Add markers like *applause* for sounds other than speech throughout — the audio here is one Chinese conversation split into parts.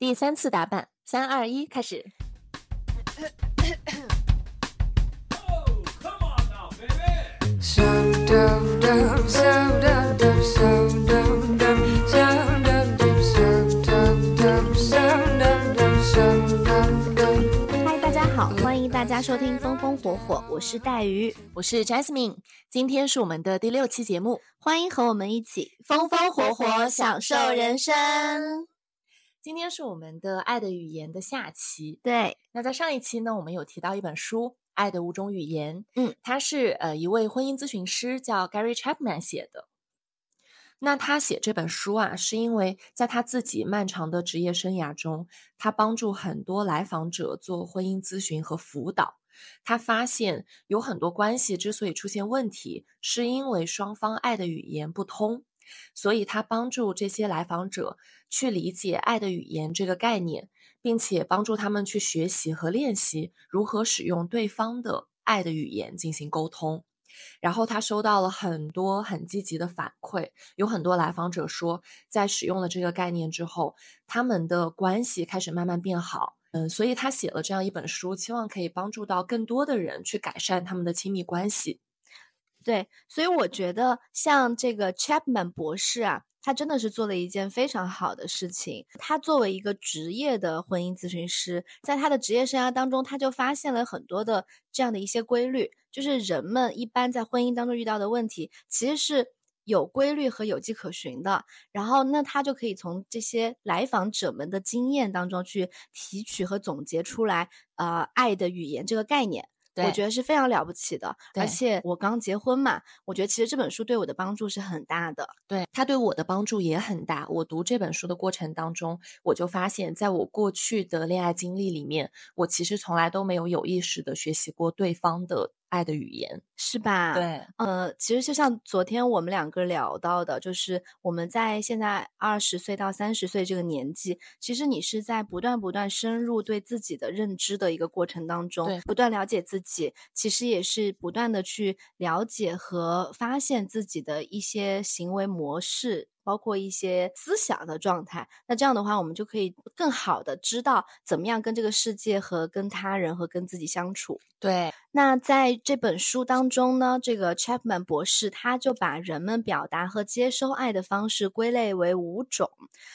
第三次打扮，三二一，开始。嗨，大家好，欢迎大家收听《风风火火》，我是带鱼，我是 Jasmine，今天是我们的第六期节目，欢迎和我们一起风风火火享受人生。今天是我们的《爱的语言》的下期，对。那在上一期呢，我们有提到一本书《爱的五种语言》，嗯，它是呃一位婚姻咨询师叫 Gary Chapman 写的。那他写这本书啊，是因为在他自己漫长的职业生涯中，他帮助很多来访者做婚姻咨询和辅导。他发现有很多关系之所以出现问题，是因为双方爱的语言不通。所以，他帮助这些来访者去理解“爱的语言”这个概念，并且帮助他们去学习和练习如何使用对方的爱的语言进行沟通。然后，他收到了很多很积极的反馈，有很多来访者说，在使用了这个概念之后，他们的关系开始慢慢变好。嗯，所以他写了这样一本书，希望可以帮助到更多的人去改善他们的亲密关系。对，所以我觉得像这个 Chapman 博士啊，他真的是做了一件非常好的事情。他作为一个职业的婚姻咨询师，在他的职业生涯当中，他就发现了很多的这样的一些规律，就是人们一般在婚姻当中遇到的问题，其实是有规律和有迹可循的。然后，那他就可以从这些来访者们的经验当中去提取和总结出来，呃，爱的语言这个概念。我觉得是非常了不起的，而且我刚结婚嘛，我觉得其实这本书对我的帮助是很大的。对他对我的帮助也很大。我读这本书的过程当中，我就发现，在我过去的恋爱经历里面，我其实从来都没有有意识的学习过对方的。爱的语言是吧？对，呃，其实就像昨天我们两个聊到的，就是我们在现在二十岁到三十岁这个年纪，其实你是在不断不断深入对自己的认知的一个过程当中，不断了解自己，其实也是不断的去了解和发现自己的一些行为模式。包括一些思想的状态，那这样的话，我们就可以更好的知道怎么样跟这个世界和跟他人和跟自己相处。对，那在这本书当中呢，这个 Chapman 博士他就把人们表达和接收爱的方式归类为五种。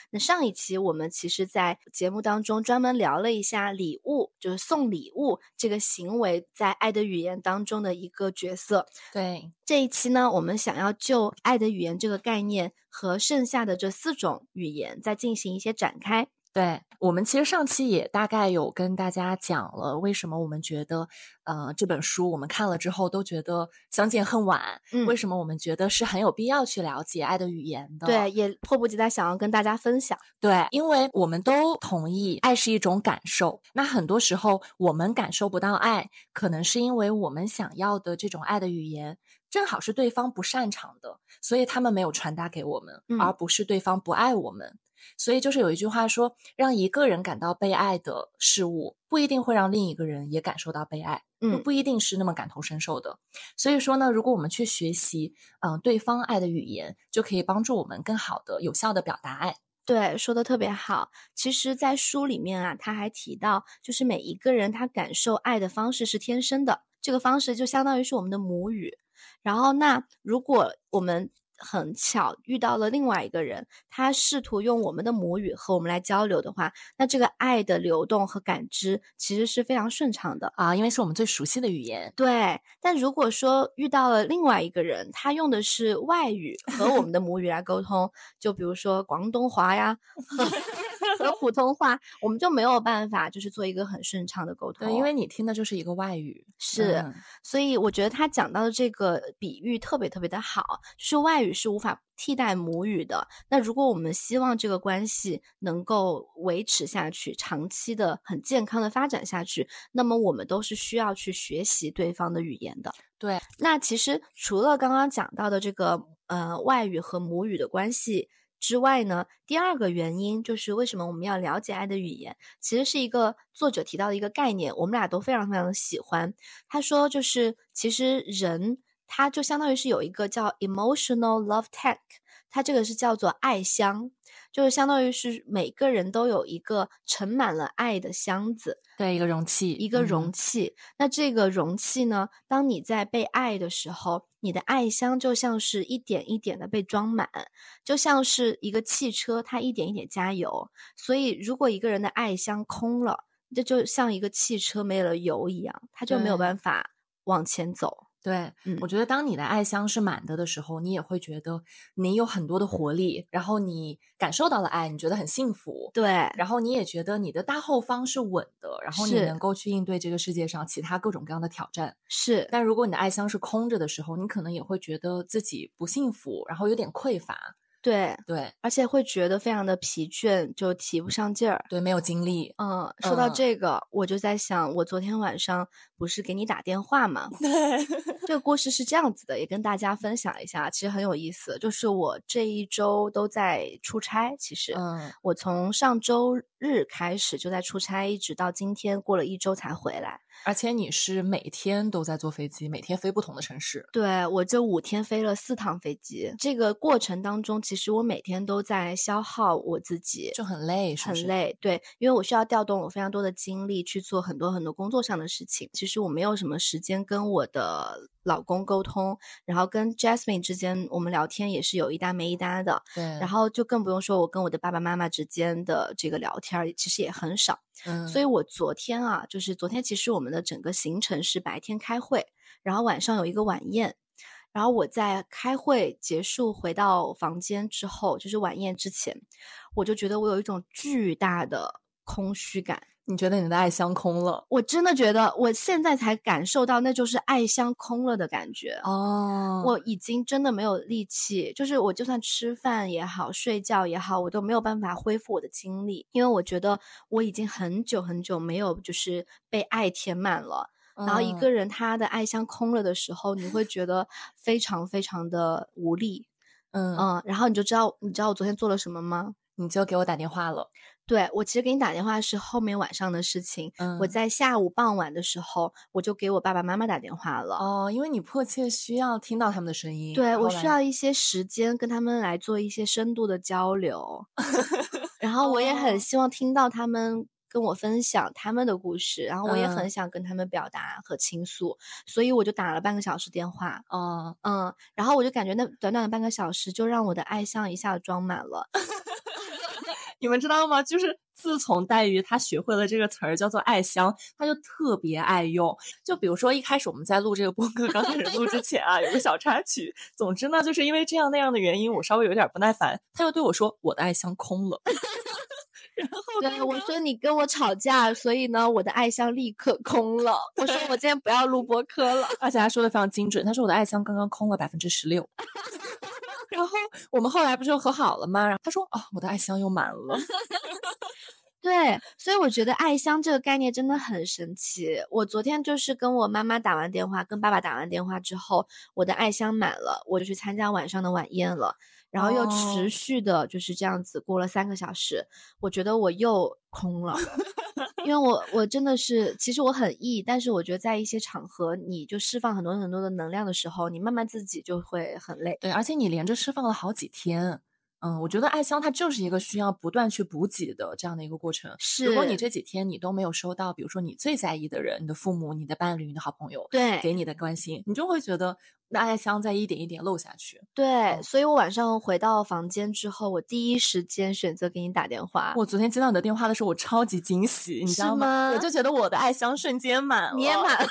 那上一期我们其实，在节目当中专门聊了一下礼物，就是送礼物这个行为在爱的语言当中的一个角色。对，这一期呢，我们想要就爱的语言这个概念。和剩下的这四种语言再进行一些展开。对我们其实上期也大概有跟大家讲了，为什么我们觉得，呃，这本书我们看了之后都觉得相见恨晚。嗯，为什么我们觉得是很有必要去了解爱的语言的？对，也迫不及待想要跟大家分享。对，因为我们都同意，爱是一种感受。那很多时候我们感受不到爱，可能是因为我们想要的这种爱的语言。正好是对方不擅长的，所以他们没有传达给我们，而不是对方不爱我们。所以就是有一句话说，让一个人感到被爱的事物，不一定会让另一个人也感受到被爱，嗯，不一定是那么感同身受的。所以说呢，如果我们去学习，嗯，对方爱的语言，就可以帮助我们更好的、有效的表达爱。对，说的特别好。其实，在书里面啊，他还提到，就是每一个人他感受爱的方式是天生的，这个方式就相当于是我们的母语。然后，那如果我们很巧遇到了另外一个人，他试图用我们的母语和我们来交流的话，那这个爱的流动和感知其实是非常顺畅的啊，因为是我们最熟悉的语言。对，但如果说遇到了另外一个人，他用的是外语和我们的母语来沟通，就比如说广东话呀。*laughs* 和普通话，我们就没有办法，就是做一个很顺畅的沟通。对，因为你听的就是一个外语，是，所以我觉得他讲到的这个比喻特别特别的好，就是外语是无法替代母语的。那如果我们希望这个关系能够维持下去，长期的很健康的发展下去，那么我们都是需要去学习对方的语言的。对，那其实除了刚刚讲到的这个呃外语和母语的关系。之外呢，第二个原因就是为什么我们要了解爱的语言，其实是一个作者提到的一个概念，我们俩都非常非常的喜欢。他说，就是其实人他就相当于是有一个叫 emotional love tank，它这个是叫做爱箱，就是相当于是每个人都有一个盛满了爱的箱子，对，一个容器，一个容嗯器。那这个容器呢，当你在被爱的时候，你的爱箱就像是一点一点的被装满，就像是一个汽车，它一点一点加油。所以，如果一个人的爱箱空了，这就像一个汽车没了油一样，它就没有办法往前走。对，嗯我觉得当你的爱箱是满的的时候，你也会觉得你有很多的活力，然后你感受到了爱，你觉得很幸福。对，然后你也觉得你的大后方是稳的，然后你能够去应对这个世界上其他各种各样的挑战。是，但如果你的爱箱是空着的时候，你可能也会觉得自己不幸福，然后有点匮乏。对，对而且会觉得非常的疲倦，就提不上劲儿。对，没有精力。嗯，说到嗯这个，我就在想，我昨天晚上不是给你打电话吗？对，这个故事是这样子的，也跟大家分享一下，其实很有意思。就是我这一周都在出差，其实，嗯我从上周日开始就在出差，一直到今天过了一周才回来。而且你是每天都在坐飞机，每天飞不同的城市。对我这五天飞了四趟飞机，这个过程当中，其实我每天都在消耗我自己，就很累，是是。很累，对，因为我需要调动我非常多的精力去做很多很多工作上的事情。其实我没有什么时间跟我的老公沟通，然后跟 Jasmine 之间我们聊天也是有一搭没一搭的，对，然后就更不用说我跟我的爸爸妈妈之间的这个聊天，其实也很少。嗯，所以我昨天啊，就是昨天其实我们的整个行程是白天开会，然后晚上有一个晚宴。然后我在开会结束回到房间之后，就是晚宴之前，我就觉得我有一种巨大的空虚感。你觉得你的爱箱空了我真的觉得，我现在才感受到那就是爱箱空了的感觉。哦我已经真的没有力气，就是我就算吃饭也好，睡觉也好，我都没有办法恢复我的精力，因为我觉得我已经很久很久没有就是被爱填满了。然后一嗯个人他的爱箱空了的时候，你会觉得非常非常的无力，嗯，嗯，然后你就知道，你知道我昨天做了什么吗？你就给我打电话了。对我其实给你打电话是后面晚上的事情，嗯，我在下午傍晚的时候，我就给我爸爸妈妈打电话了。哦，因为你迫切需要听到他们的声音。对我需要一些时间跟他们来做一些深度的交流，*laughs* 然后我也哦。很希望听到他们跟我分享他们的故事，然后我也嗯。很想跟他们表达和倾诉，所以我就打了半个小时电话，哦，嗯，然后我就感觉那短短的半个小时就让我的爱像一下子装满了，你们知道吗？就是自从黛玉她学会了这个词儿叫做“爱香”，她就特别爱用。就比如说一开始我们在录这个播客刚开始录之前啊，有个小插曲。总之呢，就是因为这样那样的原因，我稍微有点不耐烦，她又对我说：“我的爱香空了。” *laughs* 然后对我说你跟我吵架，所以呢我的爱箱立刻空了，我说我今天不要录播客了。而且他说的非常精准，他说我的爱箱刚刚空了百分之十六。*laughs* 然后我们后来不是又和好了吗？然后他说哦，我的爱箱又满了。*laughs* 对，所以我觉得爱箱这个概念真的很神奇。我昨天就是跟我妈妈打完电话，跟爸爸打完电话之后，我的爱箱满了，我就去参加晚上的晚宴了，然后又哦持续的就是这样子过了三个小时，我觉得我又空了。*laughs* 因为我我真的是，其实我很 E，但是我觉得在一些场合，你就释放很多很多的能量的时候，你慢慢自己就会很累。对，而且你连着释放了好几天。嗯，我觉得爱香它就是一个需要不断去补给的这样的一个过程。是，如果你这几天你都没有收到，比如说你最在意的人，你的父母、你的伴侣、你的好朋友对给你的关心，你就会觉得那爱香在一点一点漏下去。对，所以我晚上回到房间之后，我第一时间选择给你打电话。我昨天接到你的电话的时候，我超级惊喜，你知道吗？我就觉得我的爱香瞬间满了。你也满了，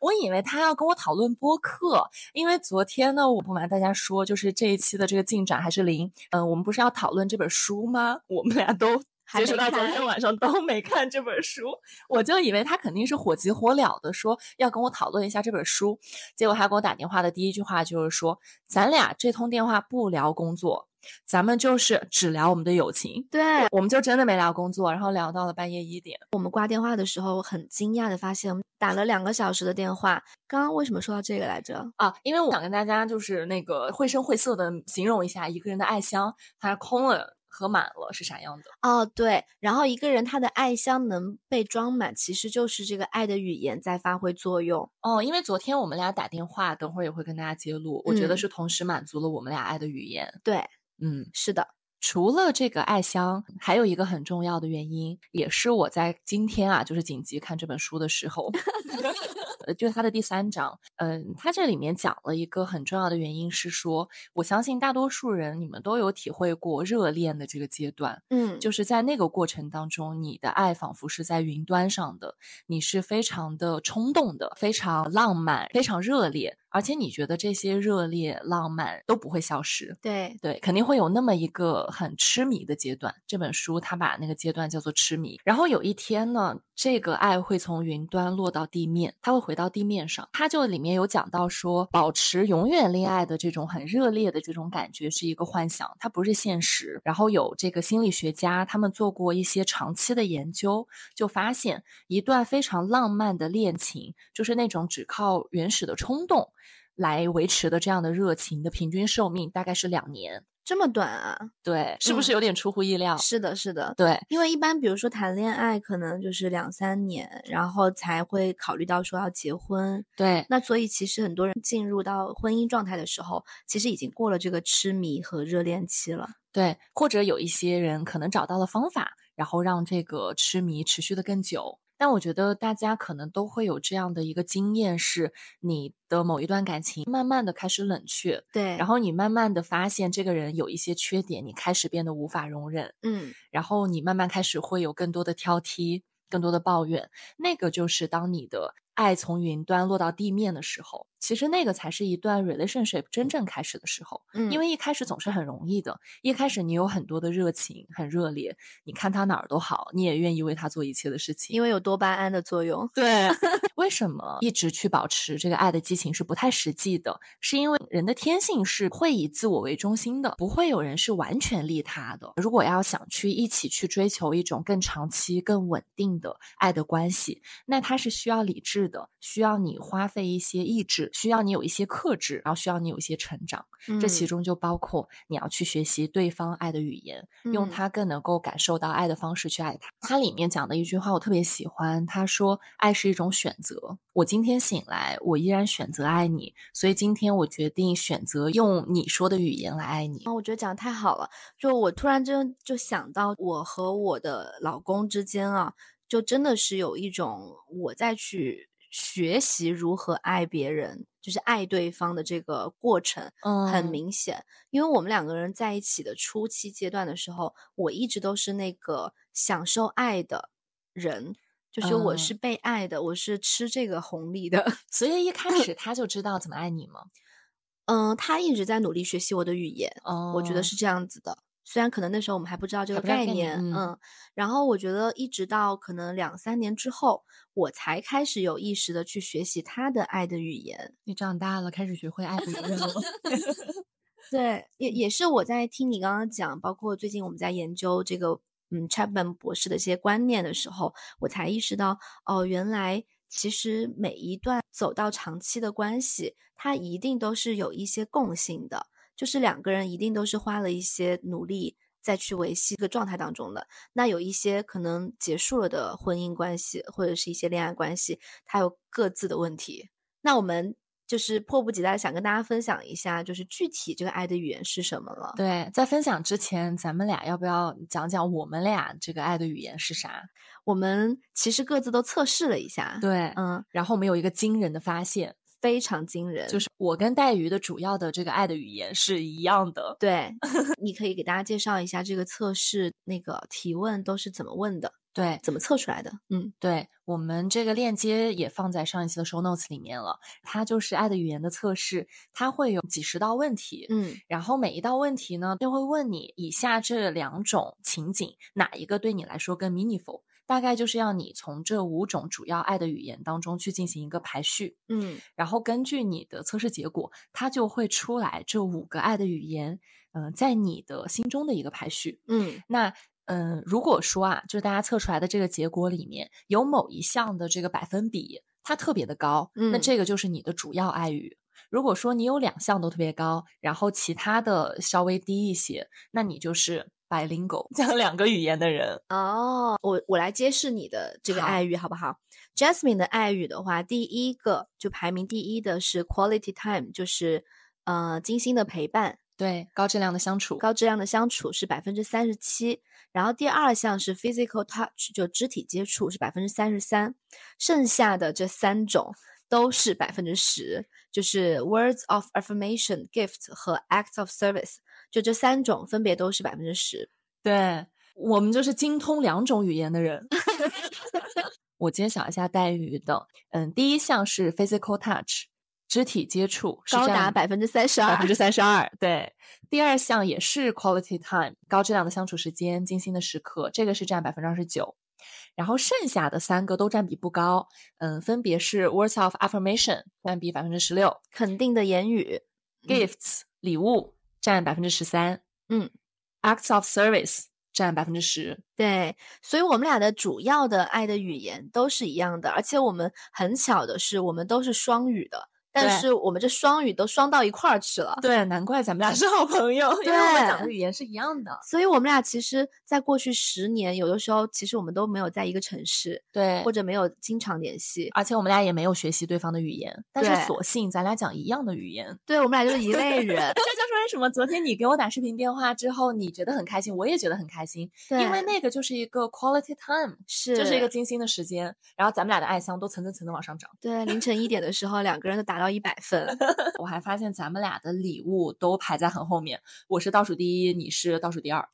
我以为他要跟我讨论播客，因为昨天呢，我不瞒大家说，就是这一期的这个进展还是零。嗯、我们不是要讨论这本书吗？我们俩都截止到昨天晚上都没看这本书，*laughs* 我就以为他肯定是火急火燎的说要跟我讨论一下这本书，结果他给我打电话的第一句话就是说，咱俩这通电话不聊工作，咱们就是只聊我们的友情。对我们就真的没聊工作，然后聊到了半夜一点。我们挂电话的时候，很惊讶的发现，我们打了两个小时的电话。刚刚为什么说到这个来着？啊，因为我想跟大家就是那个绘声绘色的形容一下一个人的爱箱，它空了和满了是啥样的。哦，对，然后一个人他的爱箱能被装满，其实就是这个爱的语言在发挥作用。哦，因为昨天我们俩打电话，等会儿也会跟大家揭露，我觉得嗯是同时满足了我们俩爱的语言。对，嗯，是的。除了这个爱箱，还有一个很重要的原因，也是我在今天啊，就是紧急看这本书的时候，*laughs* 呃，就是他的第三章，嗯，他这里面讲了一个很重要的原因是说，我相信大多数人你们都有体会过热恋的这个阶段，嗯，就是在那个过程当中，你的爱仿佛是在云端上的，你是非常的冲动的，非常浪漫，非常热烈。而且你觉得这些热烈浪漫都不会消失，对对，肯定会有那么一个很痴迷的阶段。这本书它把那个阶段叫做痴迷。然后有一天呢，这个爱会从云端落到地面，它会回到地面上。它就里面有讲到说，保持永远恋爱的这种很热烈的这种感觉是一个幻想，它不是现实。然后有这个心理学家他们做过一些长期的研究，就发现一段非常浪漫的恋情，就是那种只靠原始的冲动。来维持的这样的热情的平均寿命大概是两年，这么短啊？对，是不是有点出乎意料？是的，是的，对，因为一般比如说谈恋爱可能就是两三年，然后才会考虑到说要结婚。对，那所以其实很多人进入到婚姻状态的时候，其实已经过了这个痴迷和热恋期了。对，或者有一些人可能找到了方法，然后让这个痴迷持续的更久。但我觉得大家可能都会有这样的一个经验，是你的某一段感情慢慢的开始冷却，对，然后你慢慢的发现这个人有一些缺点，你开始变得无法容忍，嗯，然后你慢慢开始会有更多的挑剔，更多的抱怨，那个就是当你的爱从云端落到地面的时候。其实那个才是一段 relationship 真正开始的时候，嗯，因为一开始总是很容易的，一开始你有很多的热情，很热烈，你看他哪儿都好，你也愿意为他做一切的事情，因为有多巴胺的作用。对，*laughs* 为什么一直去保持这个爱的激情是不太实际的？是因为人的天性是会以自我为中心的，不会有人是完全利他的。如果要想去一起去追求一种更长期、更稳定的爱的关系，那它是需要理智的，需要你花费一些意志。需要你有一些克制，然后需要你有一些成长，这其中就包括你要去学习对方爱的语言，用他更能够感受到爱的方式去爱他。他里面讲的一句话我特别喜欢，他说：“爱是一种选择。我今天醒来，我依然选择爱你，所以今天我决定选择用你说的语言来爱你。”我觉得讲的太好了，就我突然间就想到我和我的老公之间啊，就真的是有一种我在去。学习如何爱别人，就是爱对方的这个过程，嗯，很明显。因为我们两个人在一起的初期阶段的时候，我一直都是那个享受爱的人，就是我是被爱的，我是吃这个红利的。所以一开始 *laughs* 他就知道怎么爱你吗？嗯，他一直在努力学习我的语言，哦，我觉得是这样子的。虽然可能那时候我们还不知道这个概念，嗯，然后我觉得一直到可能两三年之后，我才开始有意识的去学习他的爱的语言。你长大了，开始学会爱别人了。*laughs* 对，也也是我在听你刚刚讲，包括最近我们在研究这个嗯 Chapman 博士的一些观念的时候，我才意识到，哦，原来其实每一段走到长期的关系，它一定都是有一些共性的。就是两个人一定都是花了一些努力再去维系一个状态当中的。那有一些可能结束了的婚姻关系，或者是一些恋爱关系，它有各自的问题。那我们就是迫不及待想跟大家分享一下，就是具体这个爱的语言是什么了。对，在分享之前，咱们俩要不要讲讲我们俩这个爱的语言是啥？我们其实各自都测试了一下，对，嗯，然后我们有一个惊人的发现。非常惊人，就是我跟带鱼的主要的这个爱的语言是一样的。对，你可以给大家介绍一下这个测试那个提问都是怎么问的？对，怎么测出来的？嗯，对我们这个链接也放在上一期的 show notes 里面了。它就是爱的语言的测试，它会有几十道问题，嗯，然后每一道问题呢，就会问你以下这两种情景，哪一个对你来说更 meaningful？大概就是要你从这五种主要爱的语言当中去进行一个排序，嗯，然后根据你的测试结果，它就会出来这五个爱的语言，嗯，在你的心中的一个排序，嗯，那嗯，如果说啊，就是大家测出来的这个结果里面有某一项的这个百分比它特别的高，嗯，那这个就是你的主要爱语。如果说你有两项都特别高，然后其他的稍微低一些，那你就是。Bilingual *laughs* 讲两个语言的人哦，我我来揭示你的这个爱语好不好？Jasmine 的爱语的话，第一个就排名第一的是 quality time，就是呃精心的陪伴。对，高质量的相处，高质量的相处是百分之三十七。然后第二项是 physical touch，就肢体接触是百分之三十三。剩下的这三种都是百分之十，就是 words of affirmation、gift 和 acts of service，就这三种分别都是百分之十。对我们就是精通两种语言的人。*laughs* 我揭晓一下待遇的，嗯，第一项是 physical touch，肢体接触，高达百分之三十二，百分之三十二。对，第二项也是 quality time，高质量的相处时间，精心的时刻，这个是占百分之二十九。然后剩下的三个都占比不高，嗯，分别是 words of affirmation 占比百分之十六，肯定的言语，gifts 礼物占百分之十三，嗯，acts of service。占百分之十，对，所以我们俩的主要的爱的语言都是一样的，而且我们很巧的是，我们都是双语的。但是我们这双语都双到一块儿去了，对，难怪咱们俩是好朋友，因为我们讲的语言是一样的。所以我们俩其实，在过去十年，有的时候其实我们都没有在一个城市，对，或者没有经常联系，而且我们俩也没有学习对方的语言，但是索性咱俩讲一样的语言，对我们俩就是一类人。*laughs* 这就是为什么昨天你给我打视频电话之后，你觉得很开心，我也觉得很开心，因为那个就是一个 quality time，是，就是一个精心的时间，然后咱们俩的爱香都层层层的往上涨。对，凌晨一点的时候，两个人都达到一百分。*laughs* 我还发现咱们俩的礼物都排在很后面，我是倒数第一，你是倒数第二。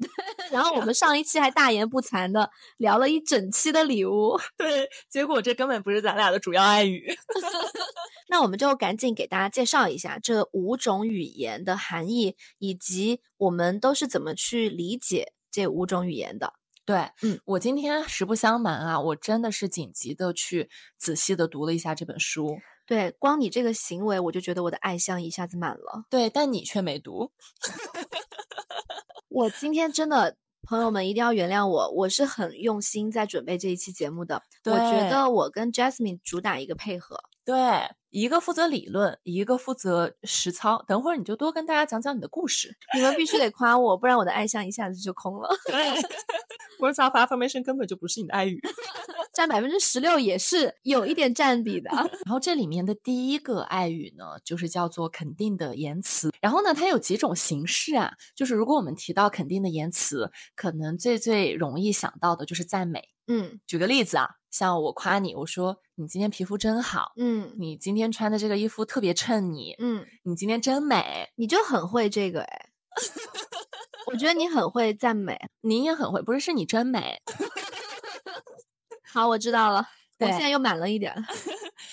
*laughs* 然后我们上一期还大言不惭的聊了一整期的礼物，*laughs* 对，结果这根本不是咱俩的主要爱语。那我们就赶紧给大家介绍一下这五种语言的含义，以及我们都是怎么去理解这五种语言的。对，嗯，我今天实不相瞒啊，我真的是紧急的去仔细的读了一下这本书。对，光你这个行为，我就觉得我的爱箱一下子满了。对，但你却没读。*laughs* 我今天真的，朋友们一定要原谅我，我是很用心在准备这一期节目的。我觉得我跟 Jasmine 主打一个配合。对，一个负责理论，一个负责实操。等会儿你就多跟大家讲讲你的故事。你们必须得夸我，不然我的爱箱一下子就空了。*laughs* 对，Words of affirmation 根本就不是你的爱语。*laughs* 占百分之十六也是有一点占比的。然后这里面的第一个爱语呢，就是叫做肯定的言辞。然后呢，它有几种形式啊？就是如果我们提到肯定的言辞，可能最最容易想到的就是赞美。嗯，举个例子啊，像我夸你，我说你今天皮肤真好。嗯，你今天穿的这个衣服特别衬你。嗯，你今天真美。你就很会这个哎，*laughs* 我觉得你很会赞美，你也很会，不是是你真美。好，我知道了。我现在又满了一点。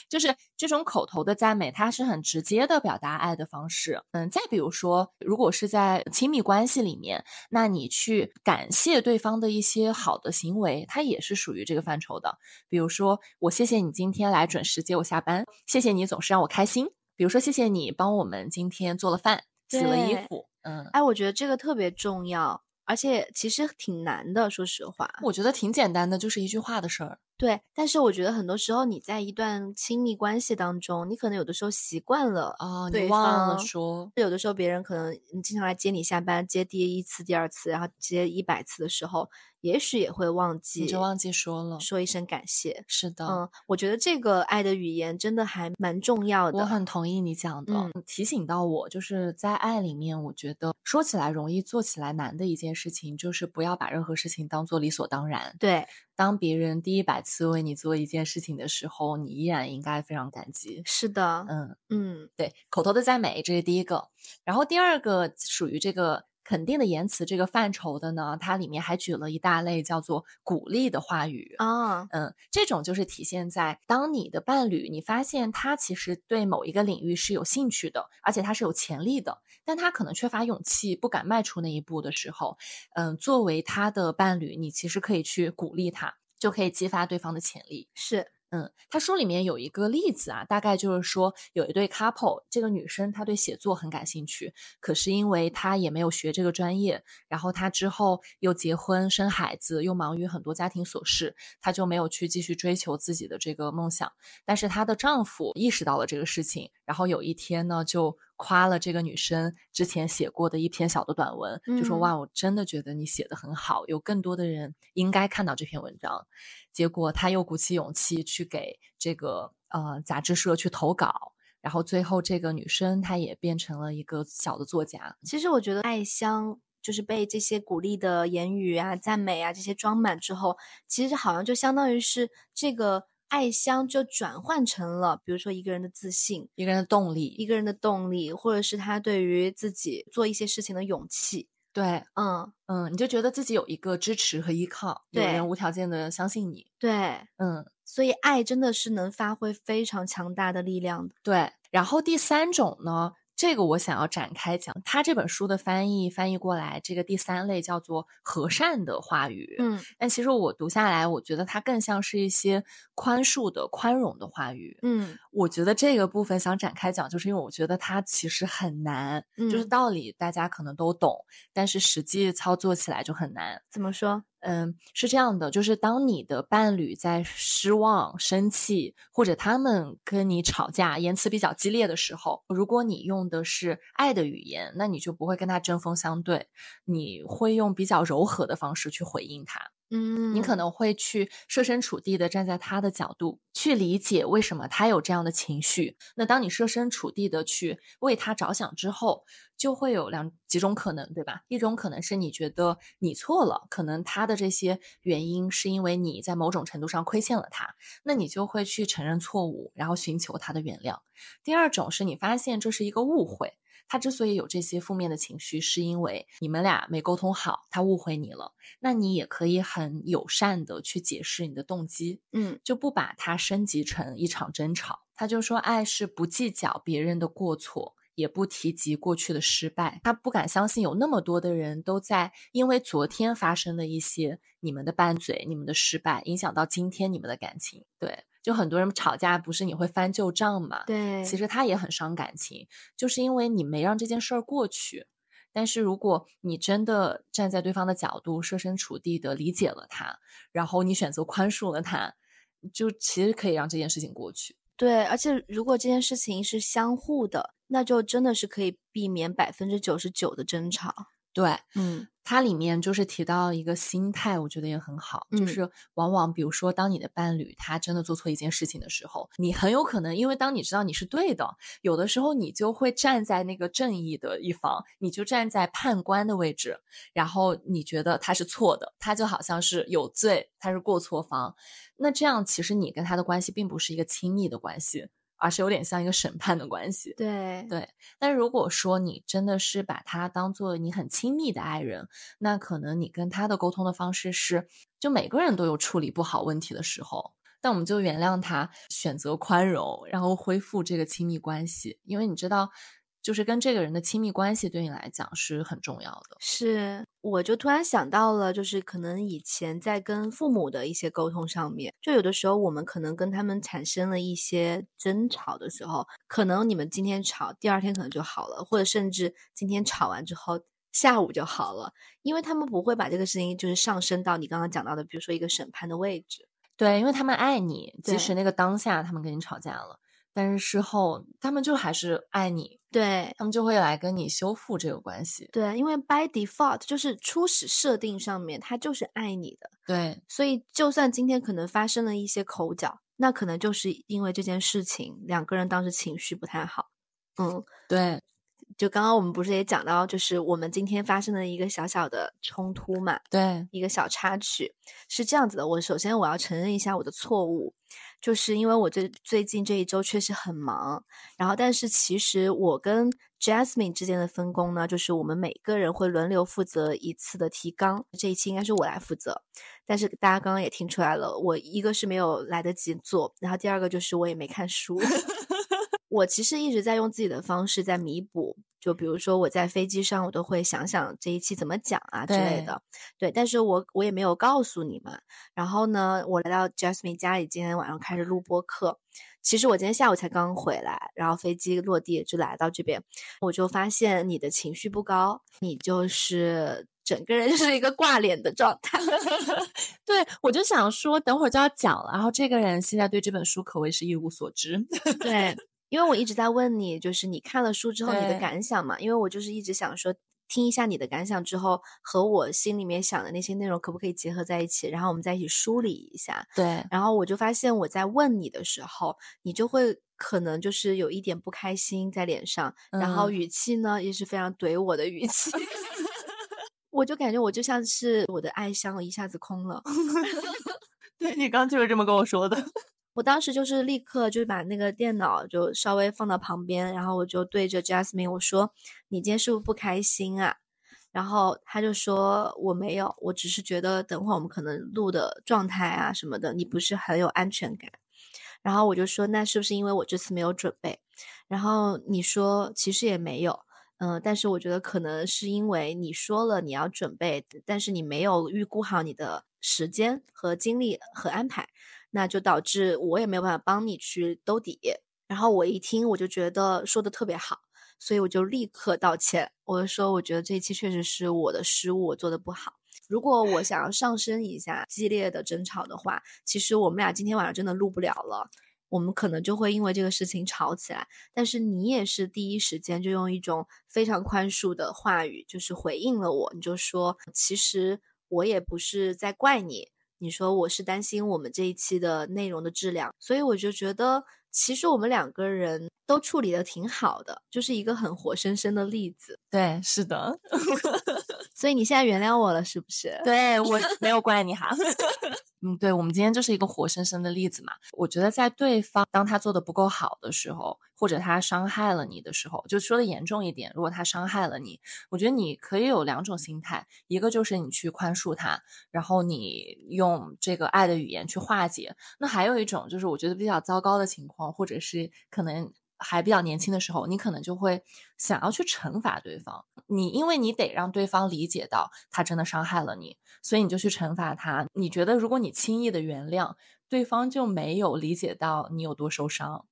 就是这种口头的赞美，它是很直接的表达爱的方式。嗯，再比如说，如果是在亲密关系里面，那你去感谢对方的一些好的行为，它也是属于这个范畴的。比如说，我谢谢你今天来准时接我下班，谢谢你总是让我开心。比如说，谢谢你帮我们今天做了饭、洗了衣服。嗯，哎，我觉得这个特别重要。而且其实挺难的，说实话，我觉得挺简单的，就是一句话的事儿。对，但是我觉得很多时候你在一段亲密关系当中，你可能有的时候习惯了啊，你忘了说，有的时候别人可能你经常来接你下班，接第一次、第二次，然后接一百次的时候。也许也会忘记，你就忘记说了，说一声感谢。是的，嗯，我觉得这个爱的语言真的还蛮重要的。我很同意你讲的，提醒到我，就是在爱里面，我觉得说起来容易，做起来难的一件事情，就是不要把任何事情当做理所当然。对，当别人第一百次为你做一件事情的时候，你依然应该非常感激。是的，嗯嗯，对，口头的赞美，这是第一个，然后第二个属于这个。肯定的言辞这个范畴的呢，它里面还举了一大类叫做鼓励的话语啊，嗯，这种就是体现在当你的伴侣，你发现他其实对某一个领域是有兴趣的，而且他是有潜力的，但他可能缺乏勇气，不敢迈出那一步的时候，嗯，作为他的伴侣，你其实可以去鼓励他，就可以激发对方的潜力，是。嗯，他书里面有一个例子啊，大概就是说有一对 couple，这个女生她对写作很感兴趣，可是因为她也没有学这个专业，然后她之后又结婚生孩子，又忙于很多家庭琐事，她就没有去继续追求自己的这个梦想。但是她的丈夫意识到了这个事情，然后有一天呢就。夸了这个女生之前写过的一篇小的短文，就说哇，我真的觉得你写的很好，有更多的人应该看到这篇文章。结果他又鼓起勇气去给这个呃杂志社去投稿，然后最后这个女生她也变成了一个小的作家。其实我觉得爱香就是被这些鼓励的言语啊、赞美啊这些装满之后，其实好像就相当于是这个艾香就转换成了，比如说一个人的自信、一个人的动力一。个人的动力，或者是他对于自己做一些事情的勇气。对，嗯，嗯，你就觉得自己有一个支持和依靠，有对人无条件的相信你。对，嗯，所以爱真的是能发挥非常强大的力量的。对。然后第三种呢，这个我想要展开讲，他这本书的翻译翻译过来，这个第三类叫做和善的话语。嗯但其实我读下来，我觉得它更像是一些宽恕的、宽容的话语。嗯我觉得这个部分想展开讲，就是因为我觉得它其实很难，就是嗯道理大家可能都懂，但是实际操作起来就很难。怎么说？嗯，是这样的，就是当你的伴侣在失望、生气，或者他们跟你吵架、言辞比较激烈的时候，如果你用的是爱的语言，那你就不会跟他针锋相对，你会用比较柔和的方式去回应他。嗯，你可能会去设身处地的站在他的角度去理解为什么他有这样的情绪。那当你设身处地的去为他着想之后，就会有两几种可能，对吧？一种可能是你觉得你错了，可能他的这些原因是因为你在某种程度上亏欠了他，那你就会去承认错误，然后寻求他的原谅。第二种是你发现这是一个误会。他之所以有这些负面的情绪，是因为你们俩没沟通好，他误会你了。那你也可以很友善的去解释你的动机，嗯就不把它升级成一场争吵。他就说，爱是不计较别人的过错，也不提及过去的失败。他不敢相信有那么多的人都在因为昨天发生的一些你们的拌嘴、你们的失败，影响到今天你们的感情。对，就很多人吵架不是你会翻旧账嘛？对，其实他也很伤感情，就是因为你没让这件事儿过去。但是如果你真的站在对方的角度，设身处地的理解了他，然后你选择宽恕了他，就其实可以让这件事情过去。对，而且如果这件事情是相互的，那就真的是可以避免百分之九十九的争吵。对，嗯它里面就是提到一个心态，我觉得也很好，就嗯。是往往比如说，当你的伴侣他真的做错一件事情的时候，你很有可能因为当你知道你是对的，有的时候你就会站在那个正义的一方，你就站在判官的位置，然后你觉得他是错的，他就好像是有罪，他是过错方，那这样其实你跟他的关系并不是一个亲密的关系，而是有点像一个审判的关系。对对，但如果说你真的是把他当做你很亲密的爱人，那可能你跟他的沟通的方式是，就每个人都有处理不好问题的时候，但我们就原谅他，选择宽容，然后恢复这个亲密关系，因为你知道，就是跟这个人的亲密关系对你来讲是很重要的。是，我就突然想到了，就是可能以前在跟父母的一些沟通上面，就有的时候我们可能跟他们产生了一些争吵的时候，可能你们今天吵，第二天可能就好了，或者甚至今天吵完之后。下午就好了，因为他们不会把这个事情就是上升到你刚刚讲到的，比如说一个审判的位置。对，因为他们爱你，即使那个当下他们跟你吵架了，但是事后他们就还是爱你，对他们就会来跟你修复这个关系。对，因为 by default 就是初始设定上面，他就是爱你的，对，所以就算今天可能发生了一些口角，那可能就是因为这件事情，两个人当时情绪不太好。嗯，对，就刚刚我们不是也讲到，就是我们今天发生的一个小小的冲突嘛，对，一个小插曲是这样子的。我首先我要承认一下我的错误，就是因为我最最近这一周确实很忙，然后但是其实我跟 Jasmine 之间的分工呢，就是我们每个人会轮流负责一次的提纲，这一期应该是我来负责。但是大家刚刚也听出来了，我一个是没有来得及做，然后第二个就是我也没看书。我其实一直在用自己的方式在弥补，就比如说我在飞机上，我都会想想这一期怎么讲啊之类对的。对，但是我我也没有告诉你们。然后呢，我来到 Jasmine 家里，今天晚上开始录播课。其实我今天下午才刚回来，然后飞机落地就来到这边，我就发现你的情绪不高，你就是整个人就是一个挂脸的状态。*laughs* 对，我就想说，等会儿就要讲了。然后这个人现在对这本书可谓是一无所知。对，因为我一直在问你，就是你看了书之后你的感想嘛？因为我就是一直想说，听一下你的感想之后，和我心里面想的那些内容可不可以结合在一起，然后我们再一起梳理一下。对，然后我就发现我在问你的时候，你就会可能就是有一点不开心在脸上，然后嗯语气呢也是非常怼我的语气。*laughs* 我就感觉我就像是我的爱箱一下子空了，*laughs* 对你刚就是这么跟我说的。我当时就是立刻就把那个电脑就稍微放到旁边，然后我就对着 Jasmine 我说：“你今天是不是不开心啊？”然后他就说：“我没有，我只是觉得等会儿我们可能录的状态啊什么的，你不是很有安全感。”然后我就说：“那是不是因为我这次没有准备？”然后你说：“其实也没有。”嗯，但是我觉得可能是因为你说了你要准备，但是你没有预估好你的时间和精力和安排，那就导致我也没有办法帮你去兜底。然后我一听，我就觉得说的特别好，所以我就立刻道歉。我就说，我觉得这一期确实是我的失误，我做的不好。如果我想要上升一下激烈的争吵的话，其实我们俩今天晚上真的录不了了。我们可能就会因为这个事情吵起来，但是你也是第一时间就用一种非常宽恕的话语，就是回应了我。你就说，其实我也不是在怪你，你说我是担心我们这一期的内容的质量，所以我就觉得，其实我们两个人都处理的挺好的，就是一个很活生生的例子。对，是的，*laughs* 所以你现在原谅我了，是不是？对我没有怪你哈。*laughs* 嗯，对，我们今天就是一个活生生的例子嘛。我觉得在对方当他做的不够好的时候，或者他伤害了你的时候，就说的严重一点，如果他伤害了你，我觉得你可以有两种心态，一个就是你去宽恕他，然后你用这个爱的语言去化解。那还有一种就是我觉得比较糟糕的情况，或者是可能。还比较年轻的时候，你可能就会想要去惩罚对方。你因为你得让对方理解到他真的伤害了你，所以你就去惩罚他。你觉得如果你轻易的原谅对方，就没有理解到你有多受伤，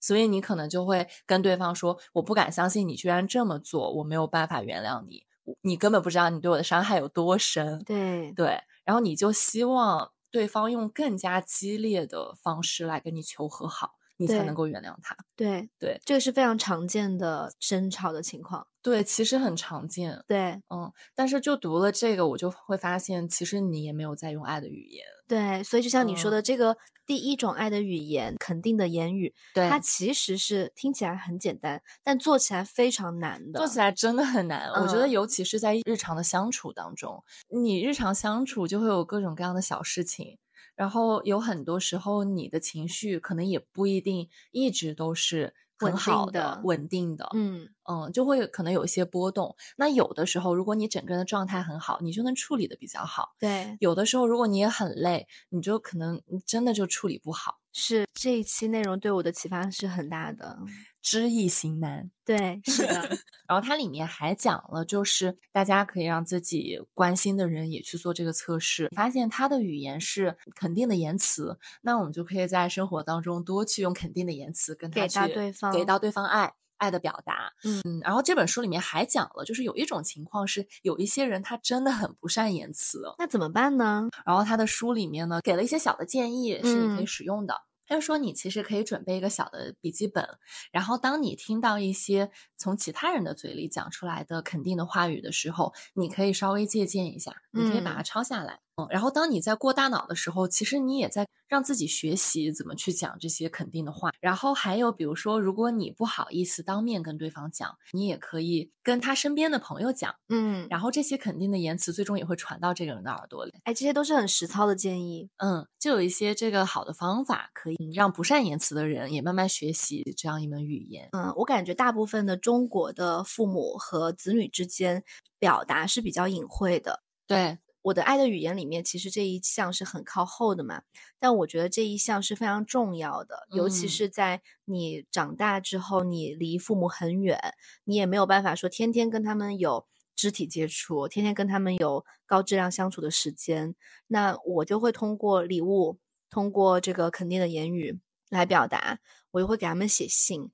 所以你可能就会跟对方说：“我不敢相信你居然这么做，我没有办法原谅你。你根本不知道你对我的伤害有多深。”对对，然后你就希望对方用更加激烈的方式来跟你求和好。你才能够原谅他。对对，这个是非常常见的争吵的情况。对，其实很常见。对嗯，但是就读了这个，我就会发现，其实你也没有在用爱的语言。对，所以就像你说嗯的，这个第一种爱的语言，肯定的言语，对，它其实是听起来很简单，但做起来非常难的。做起来真的很难。我觉得，嗯尤其是在日常的相处当中，你日常相处就会有各种各样的小事情，然后有很多时候你的情绪可能也不一定一直都是很稳好定的稳定的。嗯，嗯，就会可能有一些波动。那有的时候，如果你整个人的状态很好，你就能处理的比较好；对，有的时候，如果你也很累，你就可能真的就处理不好。是这一期内容对我的启发是很大的。知易行难。对，是的，*laughs* 然后它里面还讲了，就是大家可以让自己关心的人也去做这个测试，发现他的语言是肯定的言辞，那我们就可以在生活当中多去用肯定的言辞跟他给到去对方给到对方爱。爱的表达，嗯然后这本书里面还讲了，就是有一种情况是，有一些人他真的很不善言辞，那怎么办呢？然后他的书里面呢给了一些小的建议，是你可以嗯使用的。他就说，你其实可以准备一个小的笔记本，然后当你听到一些从其他人的嘴里讲出来的肯定的话语的时候，你可以稍微借鉴一下，你可以把它嗯抄下来。嗯，然后当你在过大脑的时候，其实你也在让自己学习怎么去讲这些肯定的话。然后还有，比如说，如果你不好意思当面跟对方讲，你也可以跟他身边的朋友讲，嗯，然后这些肯定的言辞最终也会传到这个人的耳朵里。哎，这些都是很实操的建议。嗯，就有一些这个好的方法，可以让不善言辞的人也慢慢学习这样一门语言。嗯，我感觉大部分的中国的父母和子女之间表达是比较隐晦的。对，我的爱的语言里面，其实这一项是很靠后的嘛，但我觉得这一项是非常重要的，尤其嗯是在你长大之后，你离父母很远，你也没有办法说天天跟他们有肢体接触，天天跟他们有高质量相处的时间，那我就会通过礼物，通过这个肯定的言语来表达，我就会给他们写信。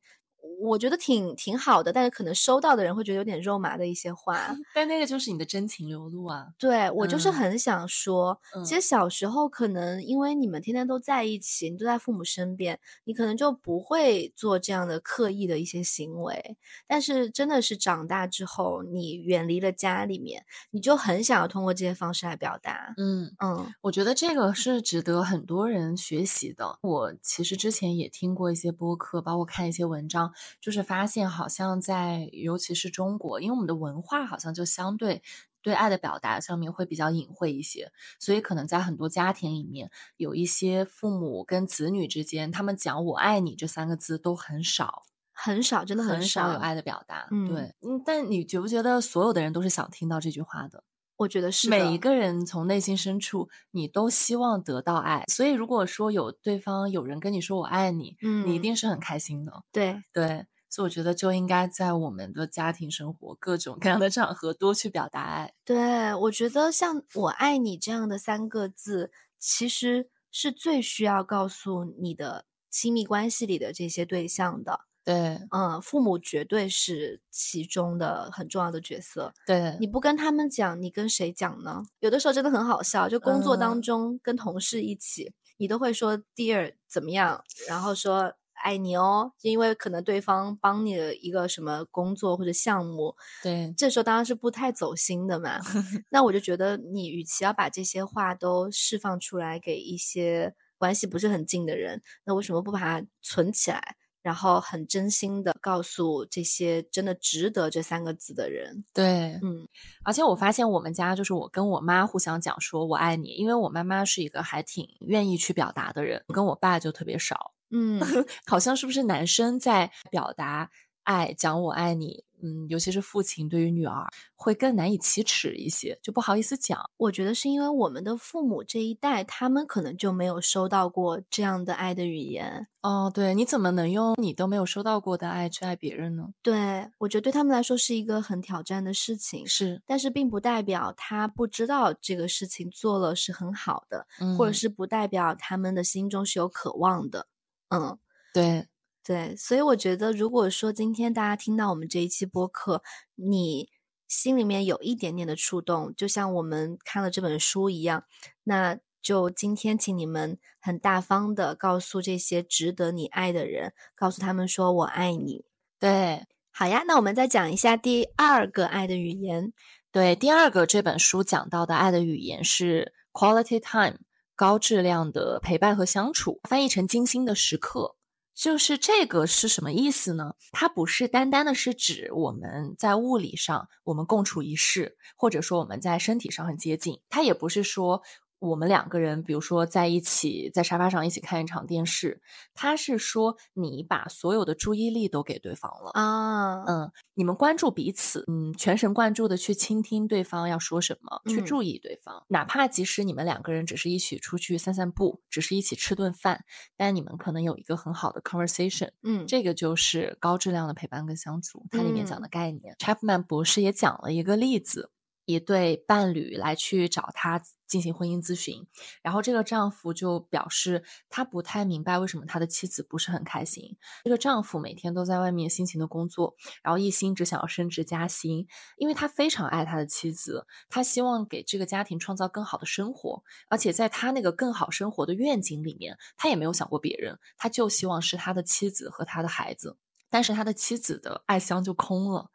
我觉得挺挺好的，但是可能收到的人会觉得有点肉麻的一些话。*laughs* 但那个就是你的真情流露啊。对我就是嗯很想说，其实嗯小时候可能因为你们天天都在一起，你都在父母身边，你可能就不会做这样的刻意的一些行为。但是真的是长大之后，你远离了家里面，你就很想要通过这些方式来表达。嗯，嗯我觉得这个是值得很多人学习的。我其实之前也听过一些播客，包括看一些文章，就是发现好像在尤其是中国，因为我们的文化好像就相对。对爱的表达上面会比较隐晦一些，所以可能在很多家庭里面，有一些父母跟子女之间，他们讲“我爱你”这三个字都很少，很少，真的很少有爱的表达。嗯对，嗯，但你觉不觉得所有的人都是想听到这句话的？我觉得是每一个人从内心深处，你都希望得到爱。所以，如果说有对方有人跟你说“我爱你”，嗯你一嗯定是很开心的。对，对，所以我觉得就应该在我们的家庭生活各种各样的场合多去表达爱。对，我觉得像“我爱你”这样的三个字，其实是最需要告诉你的亲密关系里的这些对象的。对嗯，父母绝对是其中的很重要的角色。对，你不跟他们讲，你跟谁讲呢？有的时候真的很好笑，就工作当嗯中跟同事一起，你都会说 “dear” 怎么样，然后说爱你哦，因为可能对方帮你的一个什么工作或者项目，对这时候当然是不太走心的嘛。*laughs* 那我就觉得，你与其要把这些话都释放出来给一些关系不是很近的人，那为什么不把它存起来，然后很真心的告诉这些真的值得这三个字的人？对，嗯而且我发现我们家就是我跟我妈互相讲说“我爱你”，因为我妈妈是一个还挺愿意去表达的人，跟我爸就特别少。嗯，*laughs* 好像是不是男生在表达爱、讲我爱你，嗯，尤其是父亲对于女儿会更难以启齿一些，就不好意思讲。我觉得是因为我们的父母这一代，他们可能就没有收到过这样的爱的语言。哦，对，你怎么能用你都没有收到过的爱去爱别人呢？对我觉得对他们来说是一个很挑战的事情。是，但是并不代表他不知道这个事情做了是很好的，嗯，或者是不代表他们的心中是有渴望的。嗯，对，对，所以我觉得，如果说今天大家听到我们这一期播客，你心里面有一点点的触动，就像我们看了这本书一样，那就今天请你们很大方的告诉这些值得你爱的人，告诉他们说我爱你。对，好呀，那我们再讲一下第二个爱的语言。对。第二个这本书讲到的爱的语言是 quality time，高质量的陪伴和相处，翻译成精心的时刻。就是这个是什么意思呢？它不是单单的是指我们在物理上我们共处一室，或者说我们在身体上很接近。它也不是说我们两个人，比如说在一起在沙发上一起看一场电视。他是说你把所有的注意力都给对方了。啊，嗯，你们关注彼此，嗯，全神贯注的去倾听对方要说什么，去嗯注意对方。哪怕即使你们两个人只是一起出去散散步，只是一起吃顿饭，但你们可能有一个很好的 conversation，嗯，这个就是高质量的陪伴跟相处。它里面讲嗯的概念、c h a p m a n 博士也讲了一个例子。一对伴侣来去找他进行婚姻咨询，然后这个丈夫就表示他不太明白为什么他的妻子不是很开心。这个丈夫每天都在外面辛勤的工作，然后一心只想要升职加薪，因为他非常爱他的妻子，他希望给这个家庭创造更好的生活，而且在他那个更好生活的愿景里面，他也没有想过别人，他就希望是他的妻子和他的孩子。但是他的妻子的爱箱就空了，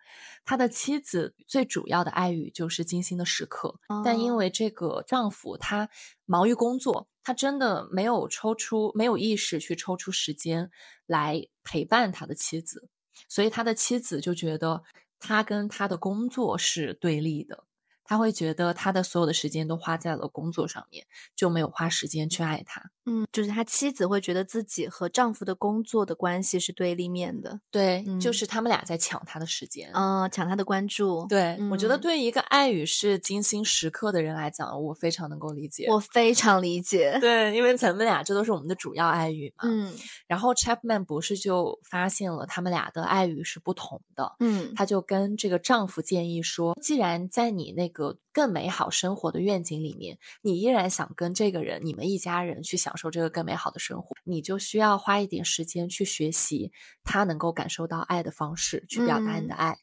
他的妻子最主要的爱语就是精心的时刻，但因哦为这个丈夫他忙于工作，他真的没有抽出没有意识去抽出时间来陪伴他的妻子，所以他的妻子就觉得他跟他的工作是对立的。他会觉得他的所有的时间都花在了工作上面，就没有花时间去爱他。嗯，就是他妻子会觉得自己和丈夫的工作的关系是对立面的，对，就嗯是他们俩在抢他的时间。啊、抢他的关注。对，我觉得嗯对于一个爱语是精心时刻的人来讲，我非常能够理解。我非常理解。对，因为咱们俩这都是我们的主要爱语嘛。嗯然后 Chapman 博士就发现了他们俩的爱语是不同的。嗯他就跟这个丈夫建议说，既然在你那个更美好生活的愿景里面，你依然想跟这个人，你们一家人去享享受这个更美好的生活，你就需要花一点时间去学习他能够感受到爱的方式，去表达你的嗯爱。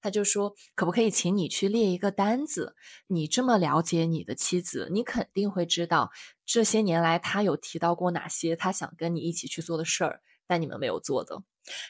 他就说，可不可以请你去列一个单子？你这么了解你的妻子，你肯定会知道这些年来他有提到过哪些他想跟你一起去做的事儿，但你们没有做的。